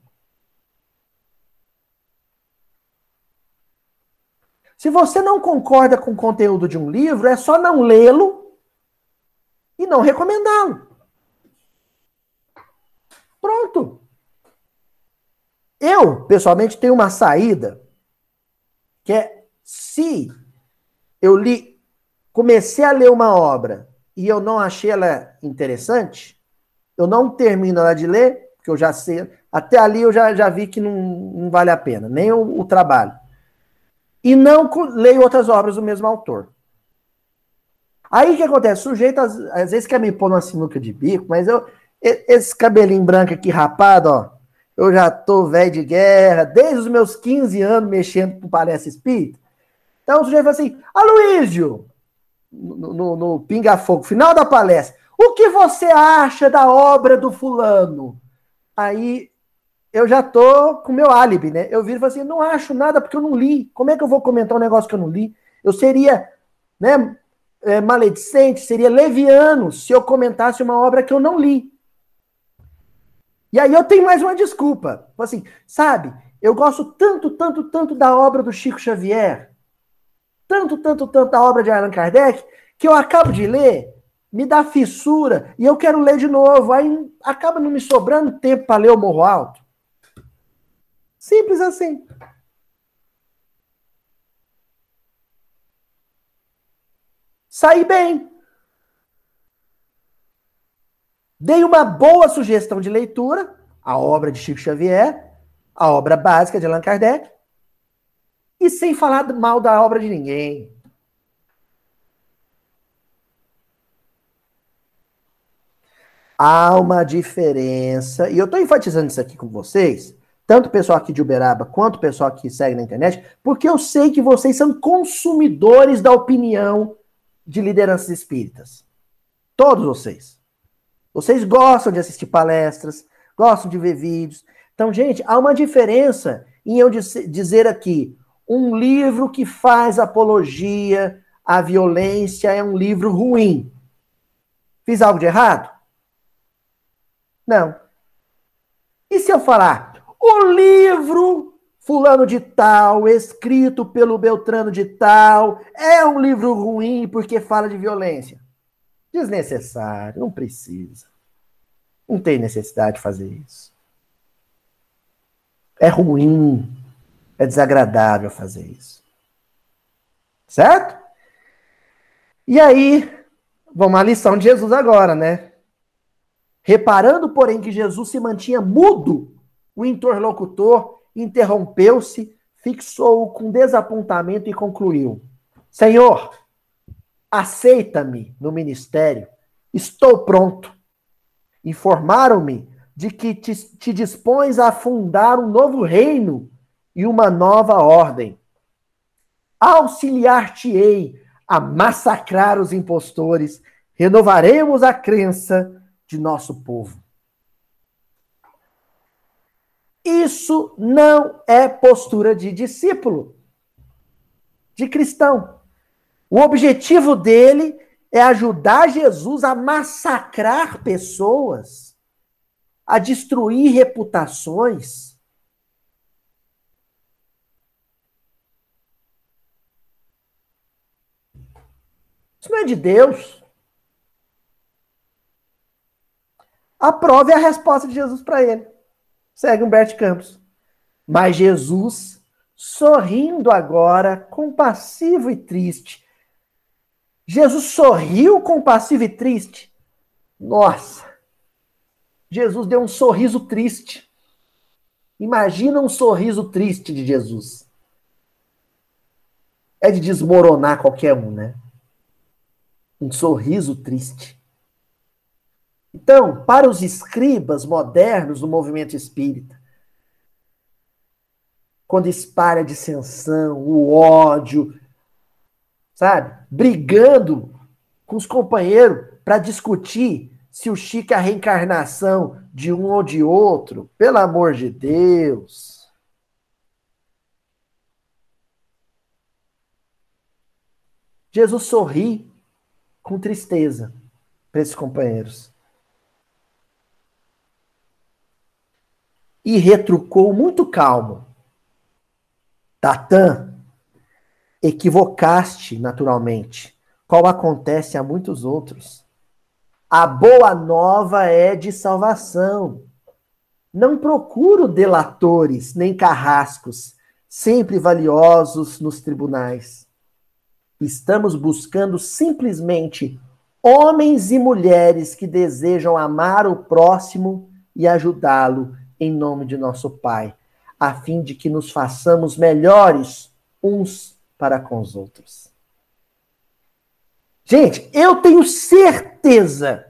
Se você não concorda com o conteúdo de um livro, é só não lê-lo e não recomendá-lo. Pronto. Eu, pessoalmente, tenho uma saída que é se eu li, comecei a ler uma obra e eu não achei ela interessante, eu não termino ela de ler, porque eu já sei, até ali eu já, já vi que não, não vale a pena, nem o, o trabalho. E não leio outras obras do mesmo autor. Aí o que acontece? O sujeito às, às, vezes quer me pôr numa sinuca de bico, mas eu. Esse cabelinho branco aqui rapado, ó. Eu já tô velho de guerra, desde os meus 15 anos mexendo com palestra espírita. Então o sujeito fala assim: Aloísio, no, no, no Pinga Fogo, final da palestra, o que você acha da obra do fulano? Aí eu já tô com meu álibi, né? Eu viro e falo assim: não acho nada porque eu não li. Como é que eu vou comentar um negócio que eu não li? Eu seria, né? é, maledicente, seria leviano se eu comentasse uma obra que eu não li. E aí eu tenho mais uma desculpa. Assim, sabe, eu gosto tanto, tanto, tanto da obra do Chico Xavier, tanto, tanto, tanto da obra de Allan Kardec, que eu acabo de ler, me dá fissura, e eu quero ler de novo. Aí acaba não me sobrando tempo para ler o Morro Alto. Simples assim. saí bem. Dei uma boa sugestão de leitura, a obra de Chico Xavier, a obra básica de Allan Kardec, e sem falar mal da obra de ninguém. Há uma diferença, e eu estou enfatizando isso aqui com vocês, tanto o pessoal aqui de Uberaba quanto o pessoal que segue na internet, porque eu sei que vocês são consumidores da opinião de lideranças espíritas. Todos vocês. Vocês gostam de assistir palestras, gostam de ver vídeos. Então, gente, há uma diferença em eu dizer aqui: um livro que faz apologia à violência é um livro ruim. Fiz algo de errado? Não. E se eu falar, o livro fulano de tal, escrito pelo Beltrano de tal, é um livro ruim porque fala de violência. Desnecessário, não precisa. Não tem necessidade de fazer isso. É ruim, é desagradável fazer isso. Certo? E aí, vamos à lição de Jesus agora, né? Reparando, porém, que Jesus se mantinha mudo, o interlocutor interrompeu-se, fixou-o com desapontamento e concluiu: Senhor, aceita-me no ministério, estou pronto. Informaram-me de que te, te dispões a fundar um novo reino e uma nova ordem. Auxiliar-te-ei a massacrar os impostores, renovaremos a crença de nosso povo. Isso não é postura de discípulo, de cristão. O objetivo dele é ajudar Jesus a massacrar pessoas, a destruir reputações. Isso não é de Deus. A prova é a resposta de Jesus para ele. Segue Humberto Campos. Mas Jesus, sorrindo agora, compassivo e triste. Jesus sorriu compassivo e triste. Nossa! Jesus deu um sorriso triste. Imagina um sorriso triste de Jesus. É de desmoronar qualquer um, né? Um sorriso triste. Então, para os escribas modernos do movimento espírita, quando espalha a dissensão, o ódio, sabe? Brigando com os companheiros para discutir se o Chico é a reencarnação de um ou de outro. Pelo amor de Deus. Jesus sorri com tristeza para esses companheiros. E retrucou muito calmo. Tatã, equivocaste naturalmente, qual acontece a muitos outros. A boa nova é de salvação. Não procuro delatores nem carrascos, sempre valiosos nos tribunais. Estamos buscando simplesmente homens e mulheres que desejam amar o próximo e ajudá-lo em nome de nosso Pai, a fim de que nos façamos melhores uns para com os outros. Gente, eu tenho certeza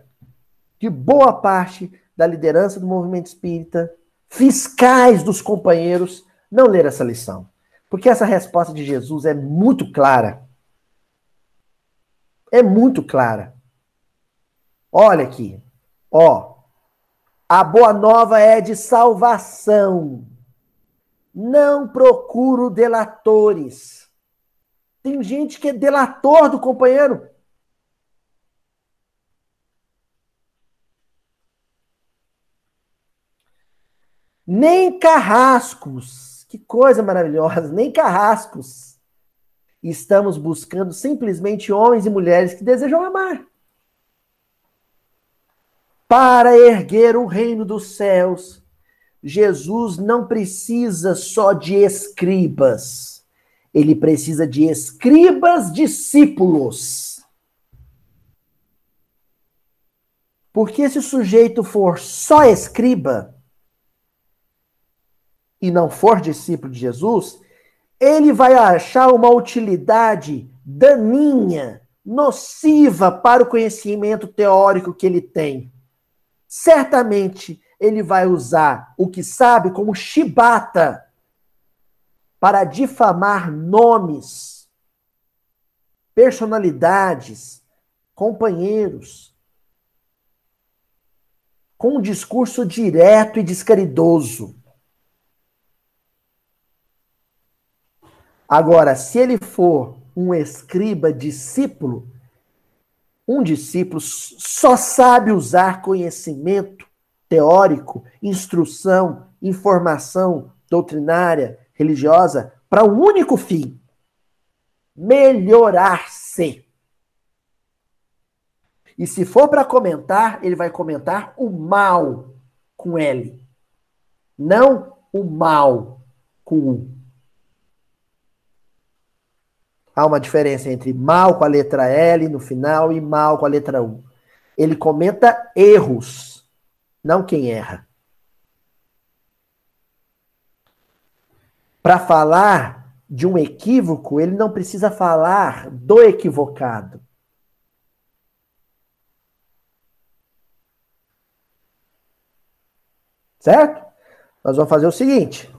que boa parte da liderança do movimento espírita, fiscais dos companheiros, não leram essa lição. Porque essa resposta de Jesus é muito clara. É muito clara. Olha aqui. Ó. A boa nova é de salvação. Não procuro delatores. Tem gente que é delator do companheiro. Nem carrascos, que coisa maravilhosa, nem carrascos. Estamos buscando simplesmente homens e mulheres que desejam amar. Para erguer o reino dos céus, Jesus não precisa só de escribas, ele precisa de escribas discípulos. Porque se o sujeito for só escriba, e não for discípulo de Jesus, ele vai achar uma utilidade daninha, nociva para o conhecimento teórico que ele tem. Certamente ele vai usar o que sabe como chibata para difamar nomes, personalidades, companheiros, com um discurso direto e descaridoso. Agora, se ele for um escriba discípulo, um discípulo só sabe usar conhecimento teórico, instrução, informação doutrinária, religiosa, para um único fim: melhorar-se. E se for para comentar, ele vai comentar o mal com L. Não o mal com U. Há uma diferença entre mal com a letra L no final e mal com a letra U. Ele comenta erros, não quem erra. Para falar de um equívoco, ele não precisa falar do equivocado. Certo? Nós vamos fazer o seguinte.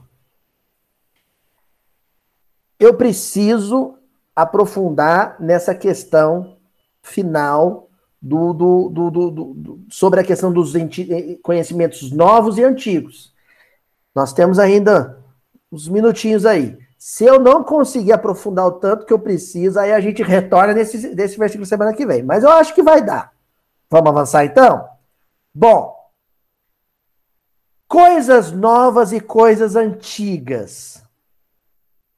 Eu preciso aprofundar nessa questão final do, do, do, do, sobre a questão dos eh, conhecimentos novos e antigos. Nós temos ainda uns minutinhos aí. Se eu não conseguir aprofundar o tanto que eu preciso, aí a gente retorna nesse, nesse versículo semana que vem. Mas eu acho que vai dar. Vamos avançar então? Bom, coisas novas e coisas antigas.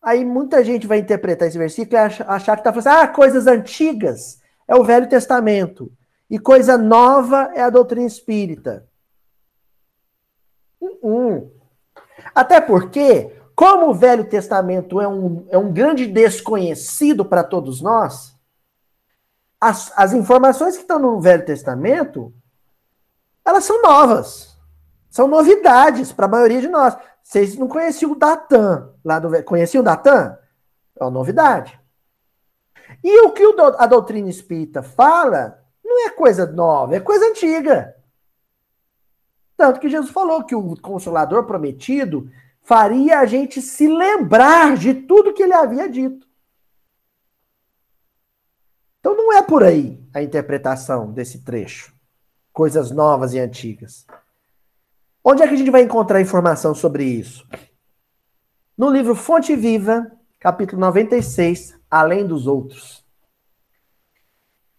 Aí muita gente vai interpretar esse versículo e achar que está falando assim, ah, coisas antigas é o Velho Testamento e coisa nova é a doutrina espírita. Uh -uh. Até porque, como o Velho Testamento é um, é um grande desconhecido para todos nós, as, as informações que estão no Velho Testamento, elas são novas. São novidades para a maioria de nós. Vocês não conheciam o Datan lá do conheciam o Datan? É uma novidade. E o que a doutrina espírita fala não é coisa nova, é coisa antiga. Tanto que Jesus falou que o consolador prometido faria a gente se lembrar de tudo que ele havia dito. Então não é por aí a interpretação desse trecho. Coisas novas e antigas. Onde é que a gente vai encontrar informação sobre isso? No livro Fonte Viva, capítulo 96, Além dos Outros.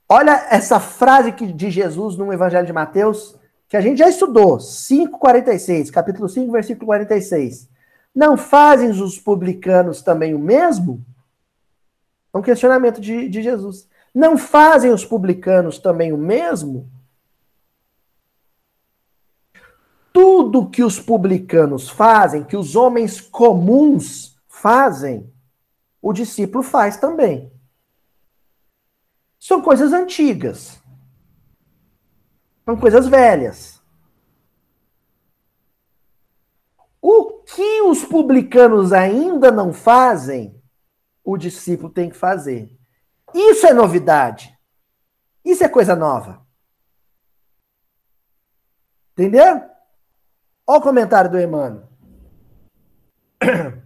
Olha essa frase de Jesus no Evangelho de Mateus, que a gente já estudou, 5,46, capítulo 5, versículo 46. Não fazem os publicanos também o mesmo? É um questionamento de, de Jesus. Não fazem os publicanos também o mesmo? Tudo que os publicanos fazem, que os homens comuns fazem, o discípulo faz também. São coisas antigas. São coisas velhas. O que os publicanos ainda não fazem, o discípulo tem que fazer. Isso é novidade. Isso é coisa nova. Entendeu? Olha o comentário do Emmanuel.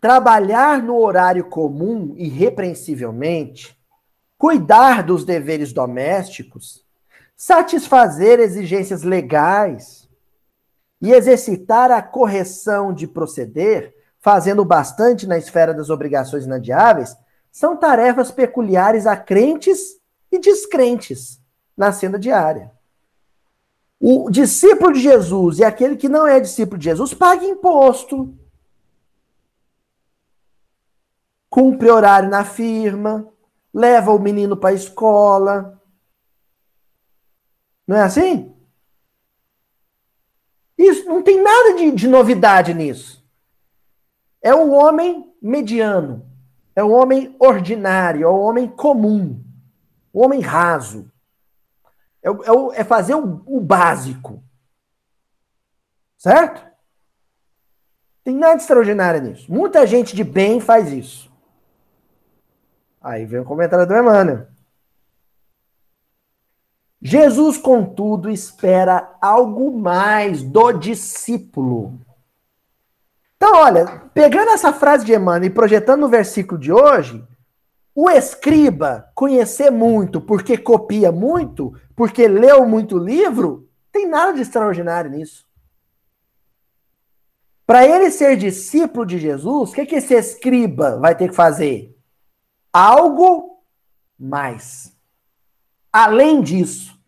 Trabalhar no horário comum irrepreensivelmente, cuidar dos deveres domésticos, satisfazer exigências legais e exercitar a correção de proceder, fazendo bastante na esfera das obrigações inadiáveis, são tarefas peculiares a crentes e descrentes na senda diária. O discípulo de Jesus e aquele que não é discípulo de Jesus paga imposto. Cumpre horário na firma, leva o menino para a escola. Não é assim? Isso não tem nada de, de novidade nisso. É o homem mediano, é o homem ordinário, é o homem comum, o homem raso. É, é, é fazer o, o básico. Certo? Tem nada extraordinário nisso. Muita gente de bem faz isso. Aí vem o comentário do Emmanuel. Jesus, contudo, espera algo mais do discípulo. Então, olha, pegando essa frase de Emmanuel e projetando no versículo de hoje, o escriba conhecer muito porque copia muito, porque leu muito livro, tem nada de extraordinário nisso. Para ele ser discípulo de Jesus, o que, que esse escriba vai ter que fazer? Algo mais. Além disso.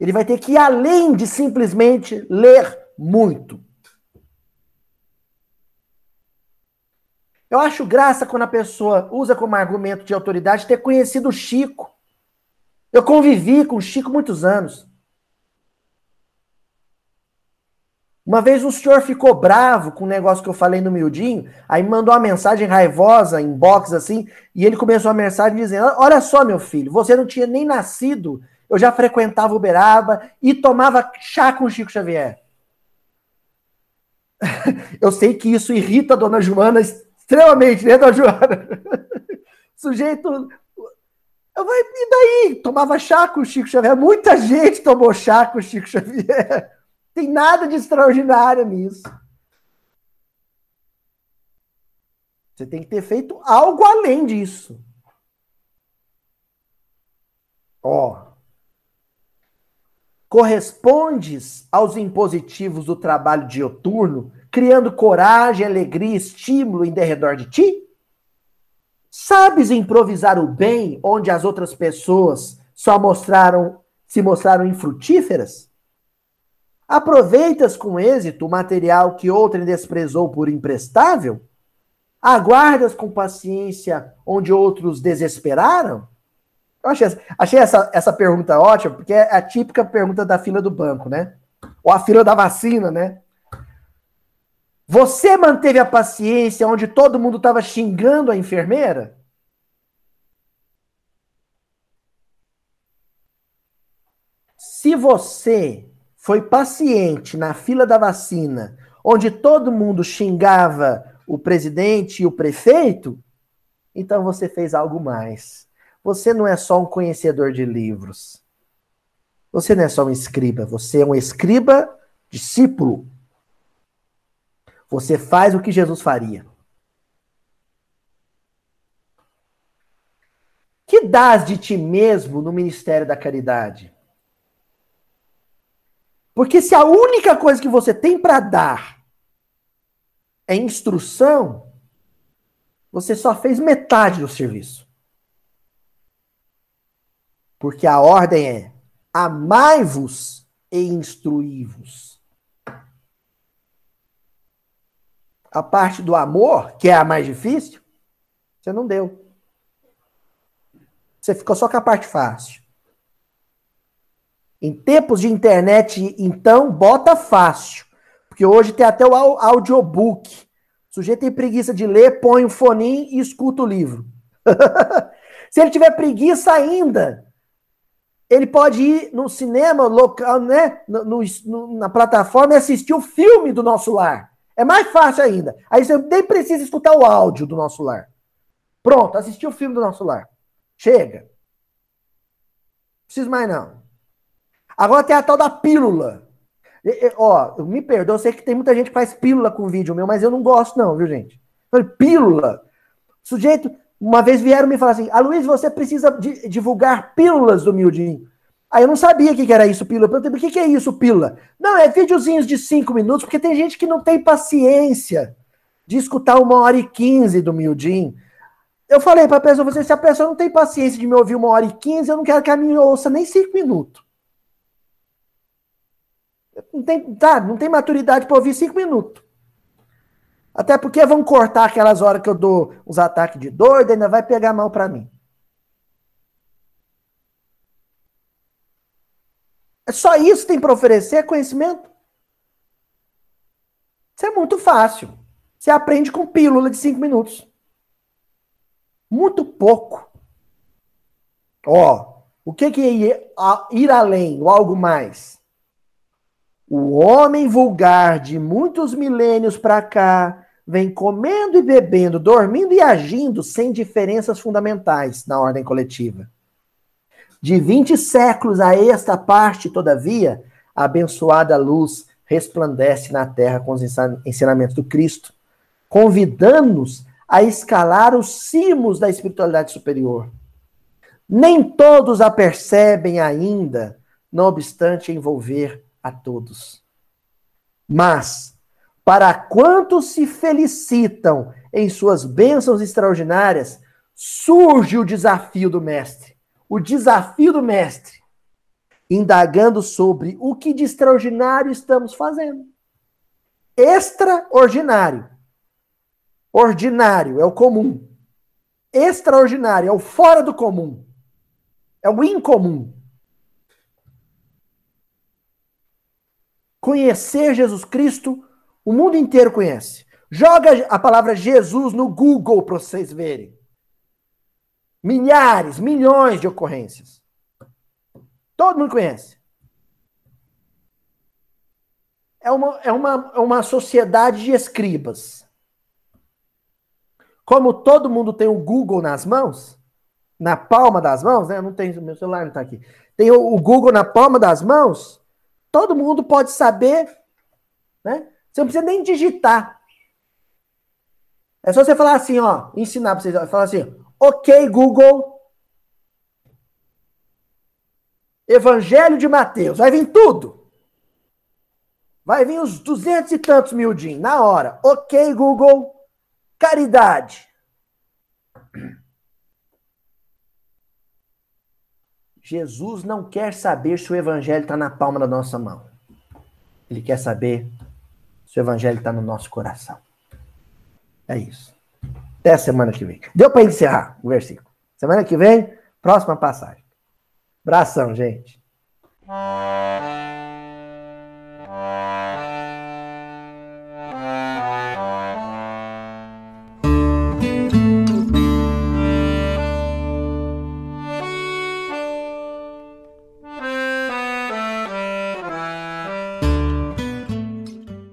Ele vai ter que ir além de simplesmente ler muito. Eu acho graça quando a pessoa usa como argumento de autoridade ter conhecido o Chico. Eu convivi com o Chico muitos anos. Uma vez um senhor ficou bravo com o negócio que eu falei no miudinho, aí mandou uma mensagem raivosa, em box assim, e ele começou a mensagem dizendo: Olha só, meu filho, você não tinha nem nascido, eu já frequentava Uberaba e tomava chá com o Chico Xavier. eu sei que isso irrita a dona Joana extremamente, né, dona Joana? Sujeito. Eu vou, e daí? Tomava chá com o Chico Xavier. Muita gente tomou chá com o Chico Xavier. Tem nada de extraordinário nisso. Você tem que ter feito algo além disso. Ó. Correspondes aos impositivos do trabalho dioturno, criando coragem, alegria, estímulo em derredor de ti? Sabes improvisar o bem onde as outras pessoas só mostraram se mostraram infrutíferas? Aproveitas com êxito o material que outrem desprezou por imprestável? Aguardas com paciência onde outros desesperaram? Eu achei, achei essa, essa pergunta ótima, porque é a típica pergunta da fila do banco, né? Ou a fila da vacina, né? Você manteve a paciência onde todo mundo estava xingando a enfermeira? Se você foi paciente na fila da vacina, onde todo mundo xingava o presidente e o prefeito, então você fez algo mais. Você não é só um conhecedor de livros. Você não é só um escriba, você é um escriba discípulo. Você faz o que Jesus faria. Que dás de ti mesmo no ministério da caridade? Porque se a única coisa que você tem para dar é instrução, você só fez metade do serviço. Porque a ordem é: amai-vos e instruí-vos. A parte do amor, que é a mais difícil, você não deu. Você ficou só com a parte fácil. Em tempos de internet, então, bota fácil. Porque hoje tem até o audiobook. O sujeito tem preguiça de ler, põe um foninho e escuta o livro. Se ele tiver preguiça ainda, ele pode ir no cinema local, né? No, no, na plataforma e assistir o filme do nosso lar. É mais fácil ainda. Aí você nem precisa escutar o áudio do nosso lar. Pronto, assistiu o filme do nosso lar. Chega. Não preciso mais não. Agora tem a tal da pílula. Ó, me perdoa, eu sei que tem muita gente que faz pílula com vídeo meu, mas eu não gosto, não, viu, gente? Pílula. Sujeito, uma vez vieram me falar assim: Luiz, você precisa divulgar pílulas do Mildinho. Aí eu não sabia o que, era isso, pílula. Eu perguntei, o que, é isso, pílula? Não, é videozinhos de cinco minutos, porque tem gente que não tem paciência de escutar uma hora e quinze do Mildinho. Eu falei para a pessoa, você, se a pessoa não tem paciência de me ouvir uma hora e quinze, eu não quero que a minha ouça nem cinco minutos. Não tem, tá, não tem maturidade para ouvir cinco minutos. Até porque vão cortar aquelas horas que eu dou os ataques de dor, ainda vai pegar mal para mim. Só isso tem para oferecer é conhecimento? Isso é muito fácil. Você aprende com pílula de cinco minutos. Muito pouco. Ó, o que, que é ir além, ou algo mais? O homem vulgar de muitos milênios para cá vem comendo e bebendo, dormindo e agindo sem diferenças fundamentais na ordem coletiva. De 20 séculos a esta parte, todavia, a abençoada luz resplandece na terra com os ensinamentos do Cristo, convidando-nos a escalar os cimos da espiritualidade superior. Nem todos a percebem ainda, não obstante envolver a todos. Mas, para quantos se felicitam em suas bênçãos extraordinárias, surge o desafio do Mestre. O desafio do Mestre, indagando sobre o que de extraordinário estamos fazendo. Extraordinário. Ordinário é o comum. Extraordinário é o fora do comum. É o incomum. Conhecer Jesus Cristo, o mundo inteiro conhece. Joga a palavra Jesus no Google para vocês verem. Milhares, milhões de ocorrências. Todo mundo conhece. É uma, é uma, é uma sociedade de escribas. Como todo mundo tem o Google nas mãos, na palma das mãos, né? Não tem, meu celular não está aqui. Tem o, o Google na palma das mãos, todo mundo pode saber, né? Você não precisa nem digitar. É só você falar assim, ó, ensinar para vocês, falar assim, ok, Google, Evangelho de Mateus, vai vir tudo. Vai vir os duzentos e tantos mil din na hora. Ok, Google. Caridade. Jesus não quer saber se o evangelho está na palma da nossa mão. Ele quer saber se o evangelho está no nosso coração. É isso. Até semana que vem. Deu para encerrar o versículo. Semana que vem, próxima passagem. Abração, gente.